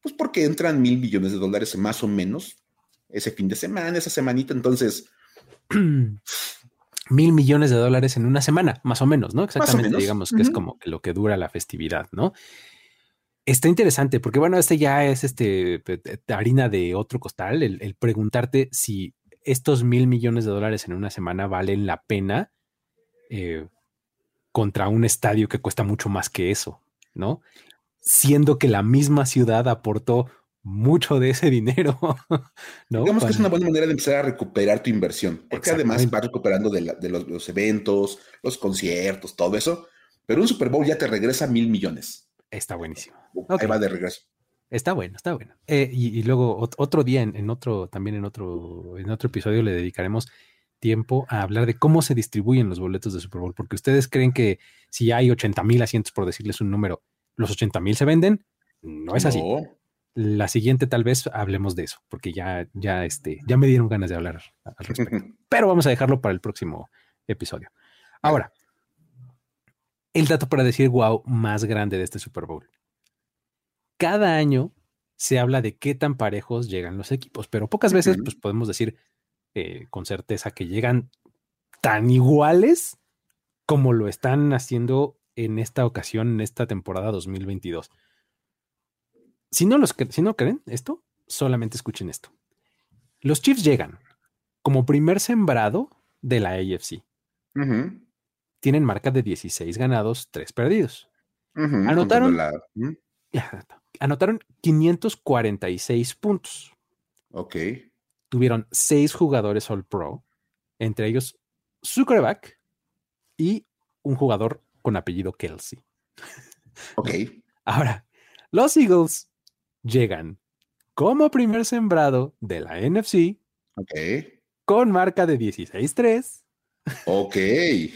pues porque entran mil millones de dólares más o menos ese fin de semana, esa semanita, entonces... [clears throat] mil millones de dólares en una semana, más o menos, ¿no? Exactamente, digamos que es como lo que dura la festividad, ¿no? Está interesante porque, bueno, este ya es este harina de otro costal, el preguntarte si estos mil millones de dólares en una semana valen la pena eh, contra un estadio que cuesta mucho más que eso, ¿no? Siendo que la misma ciudad aportó mucho de ese dinero. [laughs] ¿no? Digamos que es una buena manera de empezar a recuperar tu inversión, porque además va recuperando de, los, eventos, los conciertos, todo eso, pero un Super Bowl ya te regresa mil millones. Está buenísimo. Ahí va de regreso. Está bueno, está bueno. Eh, y, luego otro día, en, otro, también en otro, en otro episodio le dedicaremos tiempo a hablar de cómo se distribuyen los boletos de Super Bowl, porque ustedes creen que si hay 80 mil asientos, por decirles un número, los 80 mil se venden. No es así. La siguiente tal vez hablemos de eso, porque ya, ya, este, ya me dieron ganas de hablar al respecto. [laughs] Pero vamos a dejarlo para el próximo episodio. Ahora, el dato para decir wow más grande de este Super Bowl cada año se habla de qué tan parejos llegan los equipos, pero pocas veces pues, podemos decir eh, con certeza que llegan tan iguales como lo están haciendo en esta ocasión, en esta temporada 2022. Si no, los, si no creen esto, solamente escuchen esto. Los Chiefs llegan como primer sembrado de la AFC. Tienen marca de 16 ganados, 3 perdidos. Anotaron anotaron 546 puntos. Ok. Tuvieron seis jugadores All Pro, entre ellos su y un jugador con apellido Kelsey. [laughs] Ok. Ahora, los Eagles llegan como primer sembrado de la NFC. Ok. Con marca de 16-3. Ok.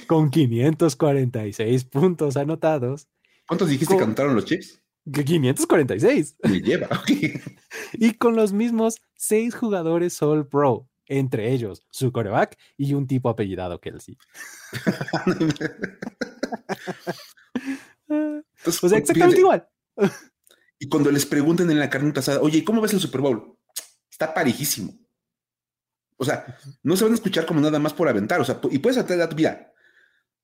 Con 546 puntos anotados. ¿Cuántos dijiste que anotaron los Chiefs? 546. [laughs] Me lleva. y con los mismos seis jugadores All Pro, entre ellos su coreback y un tipo apellidado Kelsey. o sea, exactamente igual. y cuando les pregunten en la carne pasada, oye, ¿cómo ves el Super Bowl? Está parejísimo. O sea, no se van a escuchar como nada más por aventar. O sea, y puedes hacer, mira,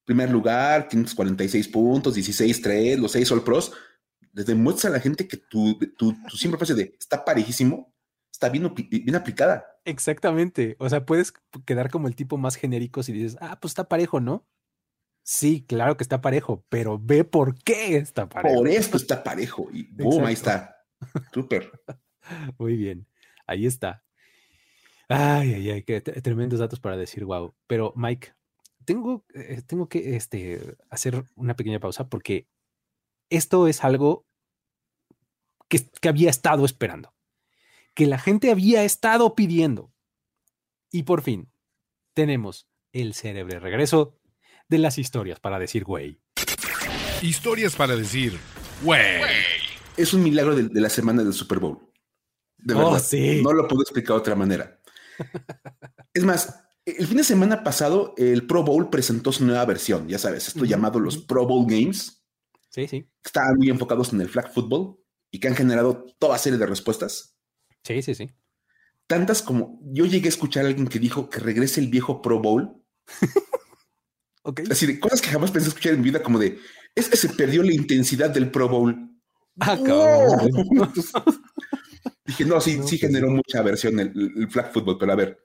primer lugar, 546 puntos, 16-3, los 6 All Pros. Les demuestras a la gente que tu, tu, tu simple frase de está parejísimo, está bien, bien aplicada. Exactamente. O sea, puedes quedar como el tipo más genérico si dices, ah, pues está parejo, ¿no? Sí, claro que está parejo, pero ve por qué está parejo. Por esto está parejo. Y boom, ahí está. Súper. [laughs] Muy bien. Ahí está. Ay, ay, ay, qué tremendos datos para decir wow. Pero Mike, tengo, eh, tengo que este, hacer una pequeña pausa porque esto es algo que, que había estado esperando, que la gente había estado pidiendo. Y por fin, tenemos el cerebro regreso de las historias para decir güey. Historias para decir güey. Es un milagro de, la semana del Super Bowl. De oh, verdad. No lo puedo explicar de otra manera. [laughs] es más, el fin de semana pasado, el Pro Bowl presentó su nueva versión, ya sabes, esto llamado los Pro Bowl Games. Sí, sí. Estaban muy enfocados en el flag football y que han generado toda serie de respuestas. Sí, sí, sí. Tantas como yo llegué a escuchar a alguien que dijo que regrese el viejo Pro Bowl. [laughs] okay. Así de cosas que jamás pensé escuchar en mi vida, como de es que se perdió la intensidad del Pro Bowl. Ah, [laughs] Dije, no, sí, sí generó mucha aversión el, flag football, pero a ver,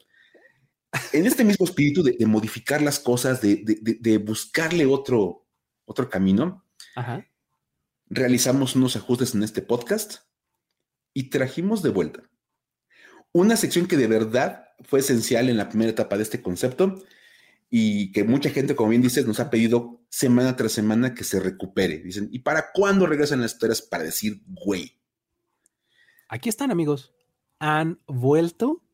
en este mismo espíritu de, modificar las cosas, de, buscarle otro, otro camino, realizamos unos ajustes en este podcast y trajimos de vuelta una sección que de verdad fue esencial en la primera etapa de este concepto y que mucha gente, como bien dices, nos ha pedido semana tras semana que se recupere. Dicen, ¿y para cuándo regresan las historias para decir, güey? Aquí están amigos, han vuelto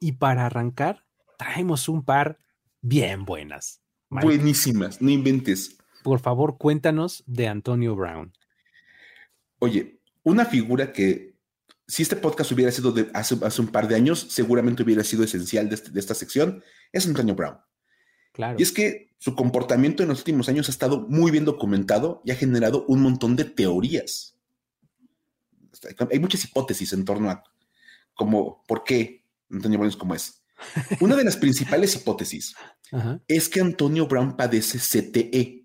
y para arrancar traemos un par bien buenas. Buenísimas, no inventes. Por favor, cuéntanos de Antonio Brown. Oye, una figura que si este podcast hubiera sido de hace, un par de años, seguramente hubiera sido esencial de, este, de, esta sección, es Antonio Brown. Claro. Y es que su comportamiento en los últimos años ha estado muy bien documentado y ha generado un montón de teorías hay muchas hipótesis en torno a cómo, por qué Antonio Brown es como es. [laughs] Una de las principales hipótesis es que Antonio Brown padece CTE,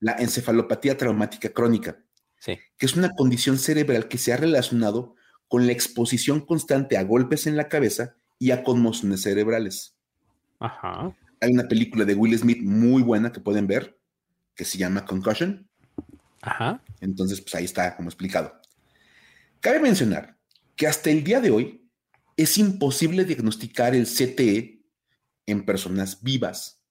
la encefalopatía traumática crónica, que es una condición cerebral que se ha relacionado con la exposición constante a golpes en la cabeza y a conmociones cerebrales. Hay una película de Will Smith muy buena que pueden ver, que se llama Concussion, Ajá. Entonces, pues ahí está como explicado. Cabe mencionar que hasta el día de hoy es imposible diagnosticar el CTE en personas vivas.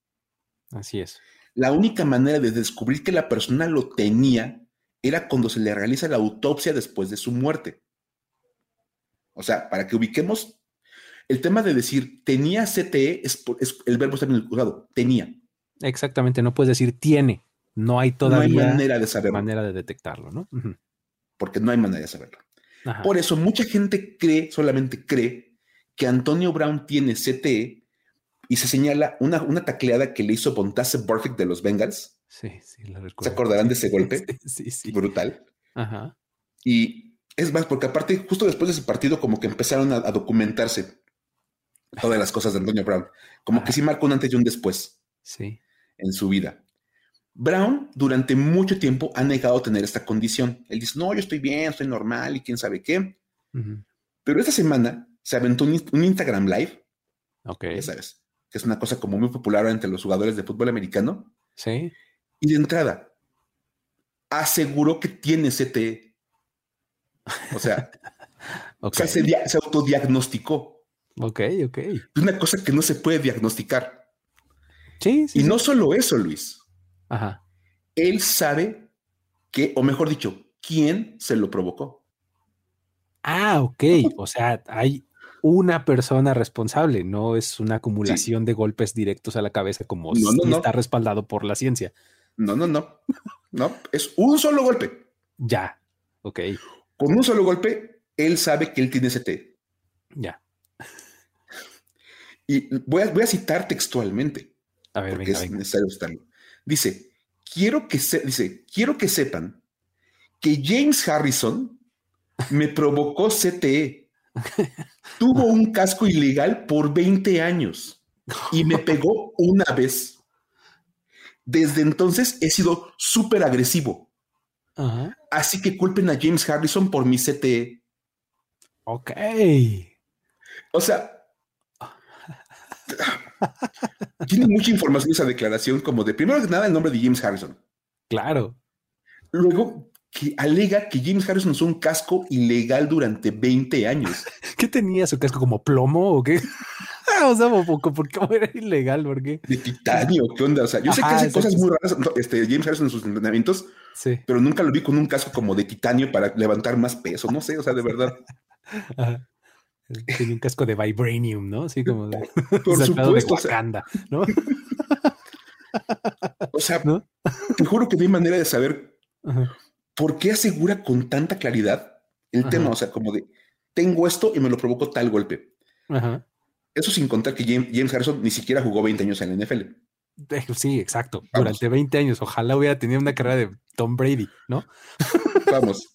Así es. La única manera de descubrir que la persona lo tenía era cuando se le realiza la autopsia después de su muerte. O sea, para que ubiquemos el tema de decir tenía CTE, es, el verbo está bien usado, tenía. Exactamente, no puedes decir tiene. No hay todavía manera de saberlo. manera de detectarlo, ¿no? Porque no hay manera de saberlo. Por eso mucha gente cree, solamente cree, que Antonio Brown tiene CTE y se señala una, una tacleada que le hizo Bontase Burfict de los Bengals. Sí, sí, lo recuerdo. ¿Se acordarán de ese [laughs] golpe? sí, sí. Brutal. Ajá. Y es más, porque aparte, justo después de ese partido, como que empezaron a, documentarse todas las cosas de Antonio Brown. Como que sí marcó un antes y un después. Sí. En su vida. Brown durante mucho tiempo ha negado tener esta condición. Él dice, no, yo estoy bien, estoy normal y quién sabe qué. Pero esta semana se aventó un, Instagram Live. Ok. Ya sabes, que es una cosa como muy popular entre los jugadores de fútbol americano. Sí. Y de entrada, aseguró que tiene CTE. O sea, [laughs] se, autodiagnosticó. Ok, ok. Es una cosa que no se puede diagnosticar. Sí, sí. Y no solo eso, Luis. Ajá. Él sabe que, o mejor dicho, quién se lo provocó. Ah, ok. O sea, hay una persona responsable, no es una acumulación de golpes directos a la cabeza como no, está respaldado por la ciencia. No, no, no. No, es un solo golpe. Ya, ok. Con un solo golpe, él sabe que él tiene ST. Ya. Y voy a, voy a citar textualmente. A ver, venga, es necesario estarlo. Dice, quiero que, se, dice, quiero que sepan que James Harrison me provocó CTE. Tuvo un casco ilegal por 20 años y me pegó una vez. Desde entonces he sido súper agresivo. Así que culpen a James Harrison por mi CTE. Ok. O sea, tiene mucha información esa declaración, como de primero que nada el nombre de James Harrison. Claro. Luego que alega que James Harrison usó un casco ilegal durante 20 años. [laughs] ¿Qué tenía su casco como plomo o qué? [laughs] o sea, ¿por qué era ilegal? ¿Por qué? De titanio, ¿qué onda? O sea, yo sé que hace cosas muy raras este, James Harrison en sus entrenamientos, sí. pero nunca lo vi con un casco como de titanio para levantar más peso, no sé, o sea, de verdad. [laughs] Tiene un casco de vibranium, ¿no? Así como de, Por supuesto, de Wakanda, ¿no? o sea, te juro que no hay manera de saber por qué asegura con tanta claridad el tema. O sea, como de tengo esto y me lo provocó tal golpe. Eso sin contar que James Harrison ni siquiera jugó 20 años en la NFL. Sí, exacto. Durante 20 años. Ojalá hubiera tenido una carrera de Tom Brady, ¿no? [laughs] Vamos.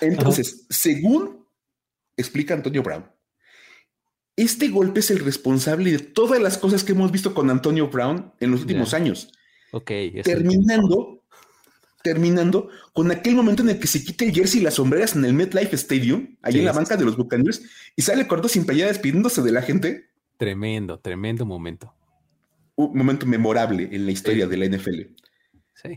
Entonces, según explica Antonio Brown, este golpe es el responsable de todas las cosas que hemos visto con Antonio Brown en los últimos años. Ok. Terminando, terminando con aquel momento en el que se quita el jersey y las sombreras en el MetLife Stadium, ahí en la banca de los Buccaneers, y sale corto sin playera despidiéndose de la gente. Tremendo, tremendo momento. Un momento memorable en la historia de la NFL.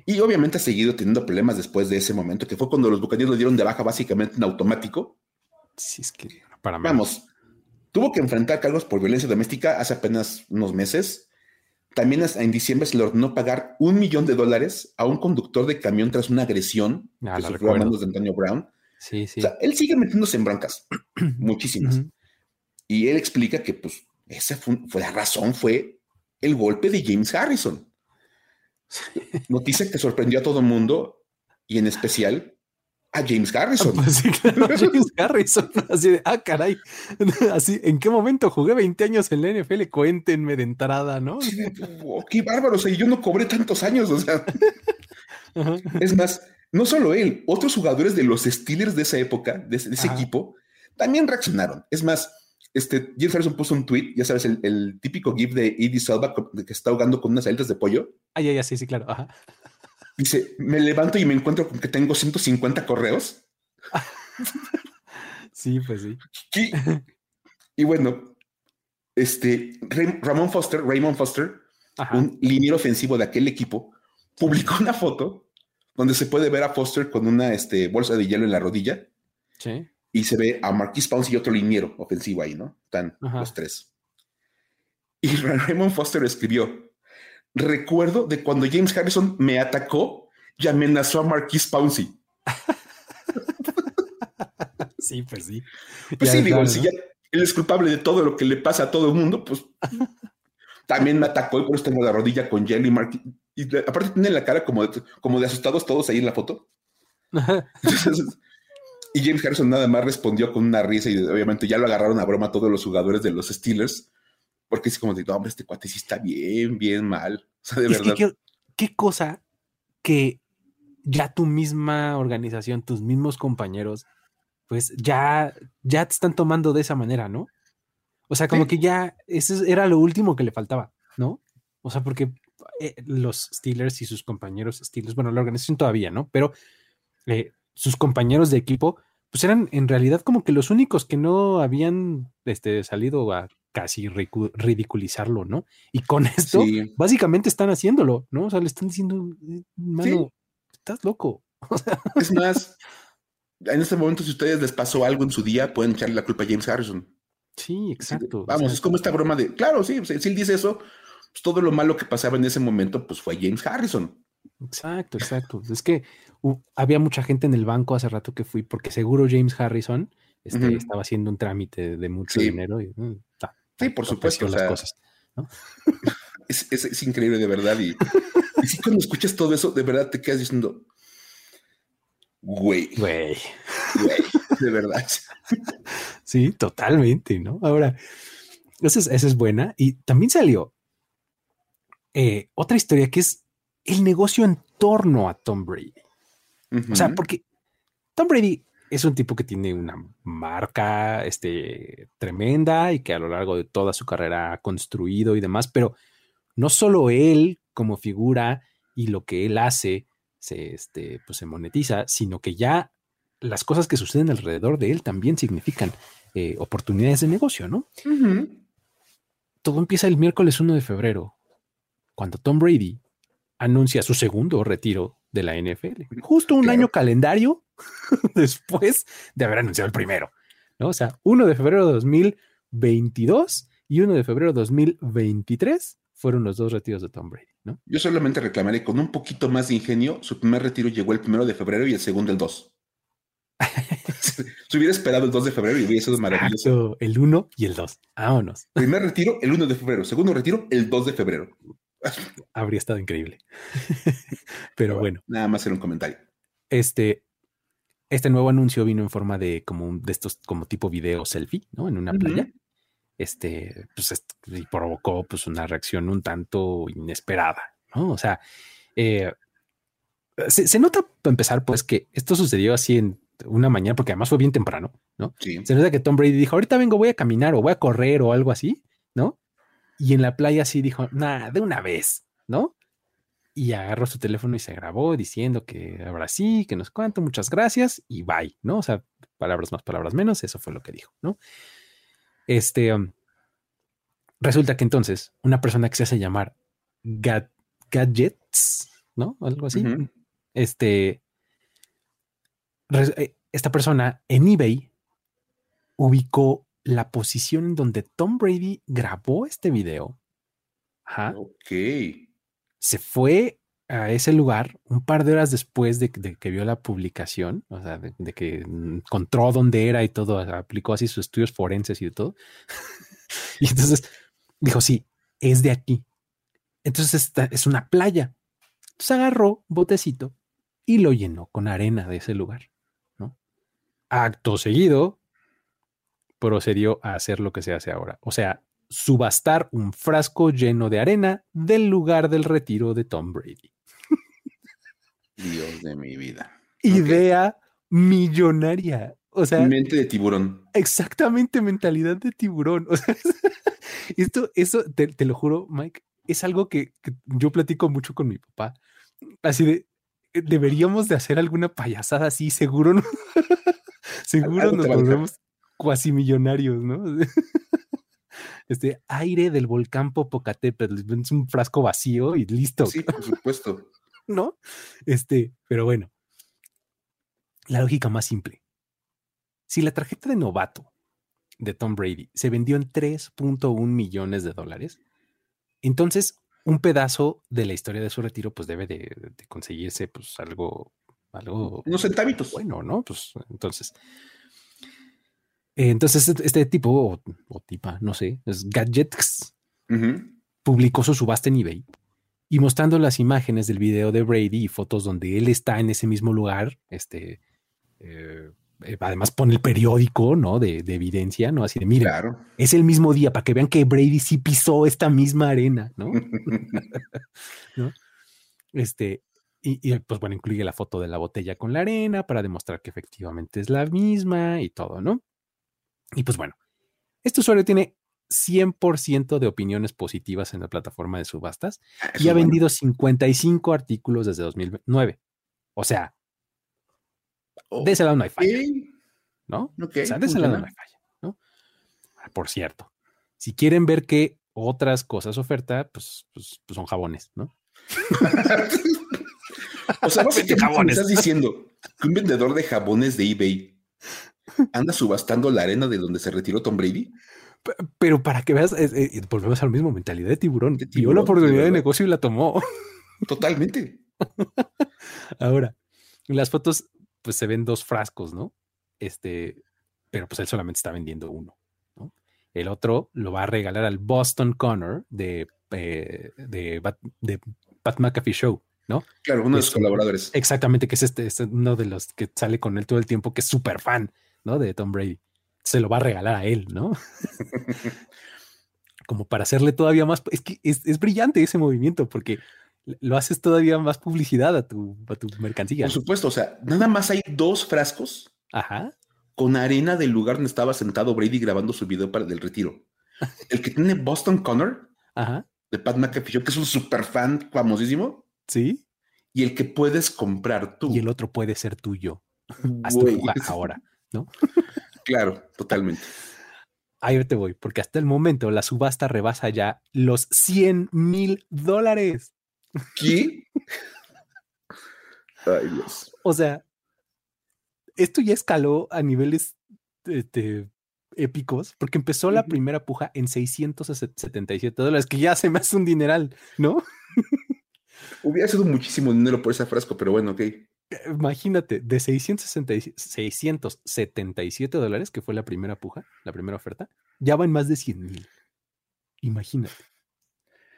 Y obviamente ha seguido teniendo problemas después de ese momento, que fue cuando los Buccaneers lo dieron de baja básicamente en automático. Sí, es que para Vamos, Tuvo que enfrentar cargos por violencia doméstica hace apenas unos meses. También en diciembre se le ordenó pagar un millón de dólares a un conductor de camión tras una agresión ah, que sufrió a manos de Antonio Brown. Sí, sí. O sea, él sigue metiéndose en broncas, [clears throat] muchísimas. Y él explica que, pues, esa fue, la razón, fue el golpe de James Harrison. [laughs] Noticia que sorprendió a todo el mundo y en especial a James Harrison. [laughs] Pues [laughs] James Harrison. [laughs] Así de, ah, caray. Así, ¿en qué momento jugué 20 años en la NFL? Cuéntenme de entrada, ¿no? Oh, qué bárbaro. O sea, yo no cobré tantos años. O sea, es más, no solo él, otros jugadores de los Steelers de esa época, de ese, equipo, también reaccionaron. Es más, este, James Harrison puso un tweet, ya sabes, el, típico GIF de Eddie Salva que está ahogando con unas alitas de pollo. Ah, ya, ya, sí, sí, claro. Ajá. Dice, me levanto y me encuentro con que tengo 150 correos. [laughs] sí, pues sí. Y, bueno, este Ramón Foster, Raymond Foster, un liniero ofensivo de aquel equipo, publicó una foto donde se puede ver a Foster con una este, bolsa de hielo en la rodilla. Sí. Y se ve a Marquis Pounce y otro liniero ofensivo ahí, ¿no? Están los tres. Y Raymond Foster escribió: recuerdo de cuando James Harrison me atacó y amenazó a Marquis Pouncey. [laughs] sí, pues sí. Pues sí, digo, si ya él es culpable de todo lo que le pasa a todo el mundo, pues también me atacó y por eso tengo la rodilla con Jelly Marquis. Y aparte tiene la cara como de, como de asustados todos ahí en la foto. [laughs] y James Harrison nada más respondió con una risa y obviamente ya lo agarraron a broma todos los jugadores de los Steelers porque es como de, hombre, este cuate sí está bien, bien mal. O sea, de verdad. ¿qué, cosa que ya tu misma organización, tus mismos compañeros, pues ya, ya te están tomando de esa manera, ¿no? O sea, como que ya, eso era lo último que le faltaba, ¿no? O sea, porque eh, los Steelers y sus compañeros Steelers, bueno, la organización todavía, ¿no? Pero eh, sus compañeros de equipo, pues eran en realidad como que los únicos que no habían este, salido a casi ridiculizarlo, ¿no? Y con esto, básicamente están haciéndolo, ¿no? O sea, le están diciendo, eh, mano, estás loco. [laughs] es más, en este momento, si a ustedes les pasó algo en su día, pueden echarle la culpa a James Harrison. Sí, exacto. Vamos, es como esta broma de, claro, sí, si él dice eso, pues todo lo malo que pasaba en ese momento, pues fue James Harrison. Exacto, exacto. Es que había mucha gente en el banco hace rato que fui, porque seguro James Harrison este, estaba haciendo un trámite de mucho dinero y mm, sí, por supuesto. Las cosas, [laughs] es, increíble de verdad. Y, si cuando escuchas todo eso, de verdad te quedas diciendo, güey, güey, de verdad. [laughs] Sí, totalmente, ¿no? Ahora, esa es, esa es buena. Y también salió eh, otra historia que es el negocio en torno a Tom Brady. O sea, porque Tom Brady es un tipo que tiene una marca este, tremenda y que a lo largo de toda su carrera ha construido y demás, pero no solo él como figura y lo que él hace se, este, pues se monetiza, sino que ya las cosas que suceden alrededor de él también significan eh, oportunidades de negocio, ¿no? Todo empieza el miércoles 1 de febrero, cuando Tom Brady anuncia su segundo retiro de la NFL. Justo un año calendario [laughs] después de haber anunciado el primero, ¿no? O sea, 1 de febrero de 2022 y 1 de febrero de 2023 fueron los dos retiros de Tom Brady, ¿no? Yo solamente reclamaré con un poquito más de ingenio, su primer retiro llegó el primero de febrero y el segundo el 2. [laughs] si hubiera esperado el 2 de febrero y hubiera sido maravilloso. el 1 y el 2. Vámonos. Primer retiro, el 1 de febrero. Segundo retiro, el 2 de febrero. Habría estado increíble. [laughs] Pero bueno, Nada más era un comentario. Este, este nuevo anuncio vino en forma de como de estos como tipo video selfie, ¿no? En una playa. Este, pues y provocó pues una reacción un tanto inesperada, ¿no? O sea, eh, se, nota para empezar pues que esto sucedió así en una mañana porque además fue bien temprano, ¿no? Se nota que Tom Brady dijo, ahorita vengo, voy a caminar o voy a correr o algo así, ¿no? Y en la playa sí dijo, nada, de una vez, ¿no? Y agarró su teléfono y se grabó diciendo que ahora sí, que nos cuento, muchas gracias y bye, ¿no? O sea, palabras más, palabras menos, eso fue lo que dijo, ¿no? Este, um, resulta que entonces una persona que se hace llamar Gadgets, ¿no? Algo así. Este, eh, esta persona en eBay ubicó la posición en donde Tom Brady grabó este video. Ajá. Ok. Se fue a ese lugar un par de horas después de, que vio la publicación, o sea, de, que encontró dónde era y todo, aplicó así sus estudios forenses y todo. [laughs] y entonces dijo, sí, es de aquí. Entonces esta es una playa. Entonces agarró botecito y lo llenó con arena de ese lugar. ¿no? Acto seguido, procedió a hacer lo que se hace ahora, o sea, subastar un frasco lleno de arena del lugar del retiro de Tom Brady. Dios de mi vida. Idea millonaria. O sea, mente de tiburón. Exactamente, mentalidad de tiburón. [laughs] O sea, esto, eso te, lo juro, Mike, es algo que, yo platico mucho con mi papá. Así de, eh, deberíamos de hacer alguna payasada así, seguro, ¿no? [laughs] seguro nos volvemos cuasi millonarios, ¿no? [laughs] Este aire del volcán Popocatépetl, es un frasco vacío y listo. Sí, por supuesto. [laughs] ¿No? Este, pero bueno, la lógica más simple. Si la tarjeta de novato de Tom Brady se vendió en 3.1 millones de dólares, entonces un pedazo de la historia de su retiro pues debe de, conseguirse pues algo, algo... Unos centavitos. Bueno, ¿no? Pues entonces entonces, este, este, tipo, o, tipa, no sé, es Gadgets, publicó su subasta en eBay y mostrando las imágenes del video de Brady y fotos donde él está en ese mismo lugar, este, eh, eh, además pone el periódico, ¿no? De, evidencia, ¿no? Así de, mira, es el mismo día para que vean que Brady sí pisó esta misma arena, [laughs] ¿no? Este, y, y, pues bueno, incluye la foto de la botella con la arena para demostrar que efectivamente es la misma y todo, ¿no? Y pues bueno, este usuario tiene 100% de opiniones positivas en la plataforma de subastas ah, y ha vendido 55 artículos desde 2009. O sea, de ese lado no hay falla. ¿No? o sea, de ese lado no hay falla. ¿no? Ah, por cierto, si quieren ver qué otras cosas oferta, pues, pues, pues son jabones, ¿no? [laughs] o sea, [laughs] jabones. estás diciendo que un vendedor de jabones de eBay anda subastando la arena de donde se retiró Tom Brady. Pero para que veas, volvemos a la misma mentalidad de tiburón. Vio la oportunidad de, negocio y la tomó. Totalmente. [laughs] Ahora, en las fotos, pues se ven dos frascos, ¿no? Este, pero pues él solamente está vendiendo uno. El otro lo va a regalar al Boston Connor de, eh, de, Pat McAfee Show, ¿no? Claro, uno de los colaboradores. Exactamente, que es este, este, uno de los que sale con él todo el tiempo, que es súper fan, ¿no? De Tom Brady. Se lo va a regalar a él, ¿no? [laughs] Como para hacerle todavía más. Es que es, brillante ese movimiento porque lo haces todavía más publicidad a tu, a tu mercancía. Por supuesto, o sea, nada más hay dos frascos. Ajá con arena del lugar donde estaba sentado Brady grabando su video para del retiro. [laughs] El que tiene Boston Connor de Pat McAfee, que es un super fan famosísimo. Sí. Y el que puedes comprar tú. Y el otro puede ser tuyo. Hasta ahora, ¿no? claro, totalmente. Ahí te voy, porque hasta el momento la subasta rebasa ya los 100 mil dólares. ¿Qué? Ay, Dios. O sea, esto ya escaló a niveles este, épicos, porque empezó la primera puja en 677 dólares, que ya se me hace un dineral, ¿no? Hubiera sido muchísimo dinero por ese frasco, pero bueno, ok. Imagínate, de 677 dólares, que fue la primera puja, la primera oferta, ya va en más de 100 mil. Imagínate,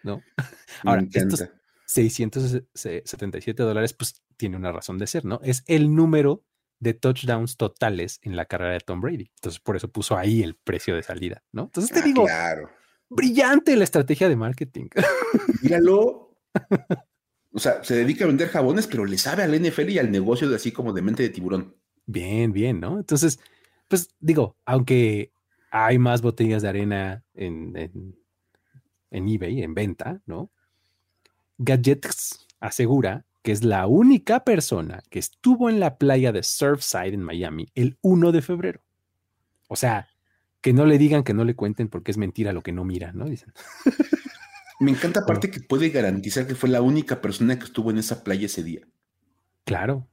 ¿no? [laughs] Ahora, estos 677 dólares, pues tiene una razón de ser, ¿no? Es el número de touchdowns totales en la carrera de Tom Brady. Entonces, por eso puso ahí el precio de salida, ¿no? Entonces te ah, digo, claro. brillante la estrategia de marketing. [laughs] Míralo. O sea, se dedica a vender jabones, pero le sabe al NFL y al negocio de así como de mente de tiburón. Bien, bien, ¿no? Entonces, pues digo, aunque hay más botellas de arena en, en, en eBay, en venta, ¿no? Gadgets asegura que es la única persona que estuvo en la playa de Surfside en Miami el 1 de febrero. O sea, que no le digan, que no le cuenten porque es mentira lo que no mira, ¿no? Dicen. [laughs] Me encanta aparte que puede garantizar que fue la única persona que estuvo en esa playa ese día. Claro.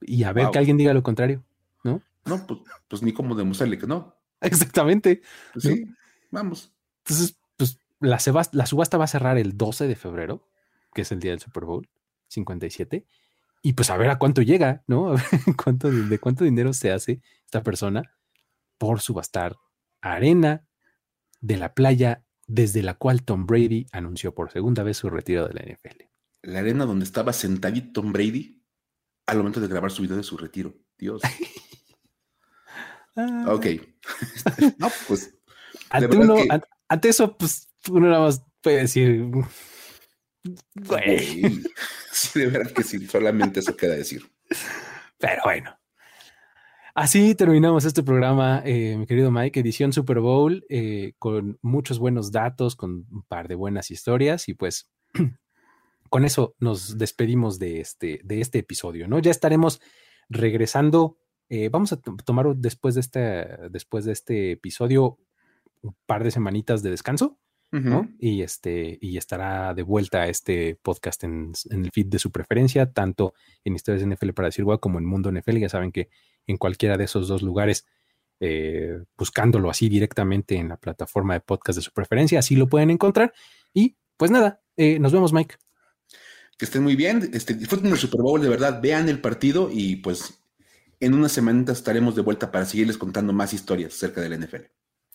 y a ver que alguien diga lo contrario, ¿no? No, pues, pues ni cómo demostrarle que no. [laughs] Exactamente. Pues sí, vamos. Entonces, pues la, la subasta va a cerrar el 12 de febrero, que es el día del Super Bowl. 57. Y pues a ver a cuánto llega, ¿no? [laughs] A ver cuánto, de cuánto dinero se hace esta persona por subastar arena de la playa desde la cual Tom Brady anunció por segunda vez su retiro de la NFL. La arena donde estaba sentadito Tom Brady al momento de grabar su video de su retiro. Dios. [laughs] Ah. ok. [laughs] no, pues. Ante, eso, pues uno nada más puede decir. Sí, de verdad que sí, solamente eso queda decir. Pero bueno. Así terminamos este programa, eh, mi querido Mike, edición Super Bowl, eh, con muchos buenos datos, con un par de buenas historias y pues [clears throat] con eso nos despedimos de este, de este episodio, ¿no? Ya estaremos regresando, eh, vamos a tomar después de, este, después de este episodio un par de semanitas de descanso y, este, y estará de vuelta este podcast en, el feed de su preferencia, tanto en Historias NFL para decir como en Mundo NFL. Ya saben que en cualquiera de esos dos lugares, eh, buscándolo así directamente en la plataforma de podcast de su preferencia, así lo pueden encontrar. Y pues nada, eh, nos vemos, Mike. Que estén muy bien, este, disfruten el Super Bowl, de verdad, vean el partido y pues en unas semanitas estaremos de vuelta para seguirles contando más historias acerca del NFL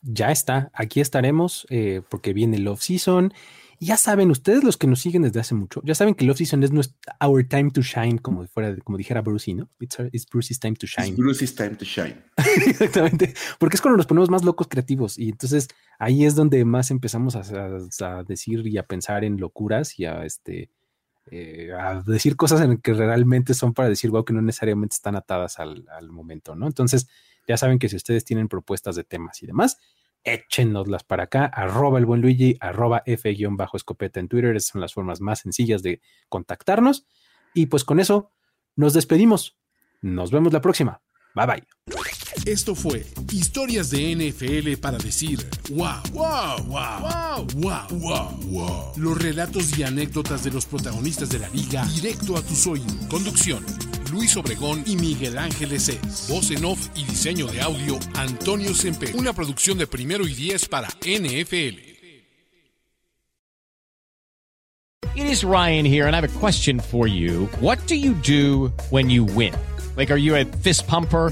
ya está, aquí estaremos eh, porque viene el off season. Ya saben, ustedes los que nos siguen desde hace mucho, ya saben que el off season es nuestro, our time to shine, como fuera, como dijera Brucey, ¿no? It's, Brucey's time to shine. Brucey's time to shine. [laughs] Exactamente, porque es cuando nos ponemos más locos creativos y entonces ahí es donde más empezamos a, decir y a pensar en locuras y a este eh, a decir cosas en que realmente son para decir, wow, que no necesariamente están atadas al, al momento, ¿no? Entonces, ya saben que si ustedes tienen propuestas de temas y demás, échenoslas para acá, arroba el buen Luigi, arroba F-escopeta en Twitter, esas son las formas más sencillas de contactarnos. Y pues con eso nos despedimos. Nos vemos la próxima. Bye bye. Esto fue Historias de NFL para decir wow, wow, wow, wow, wow, wow, Los relatos y anécdotas de los protagonistas de la liga directo a tus oídos. Conducción Luis Obregón y Miguel Ángeles Es. Voz en off y diseño de audio, Antonio Sempe. Una producción de primero y diez para NFL. It is Ryan here, and I have a question for you. What do you do when you win? Like, are you a fist pumper?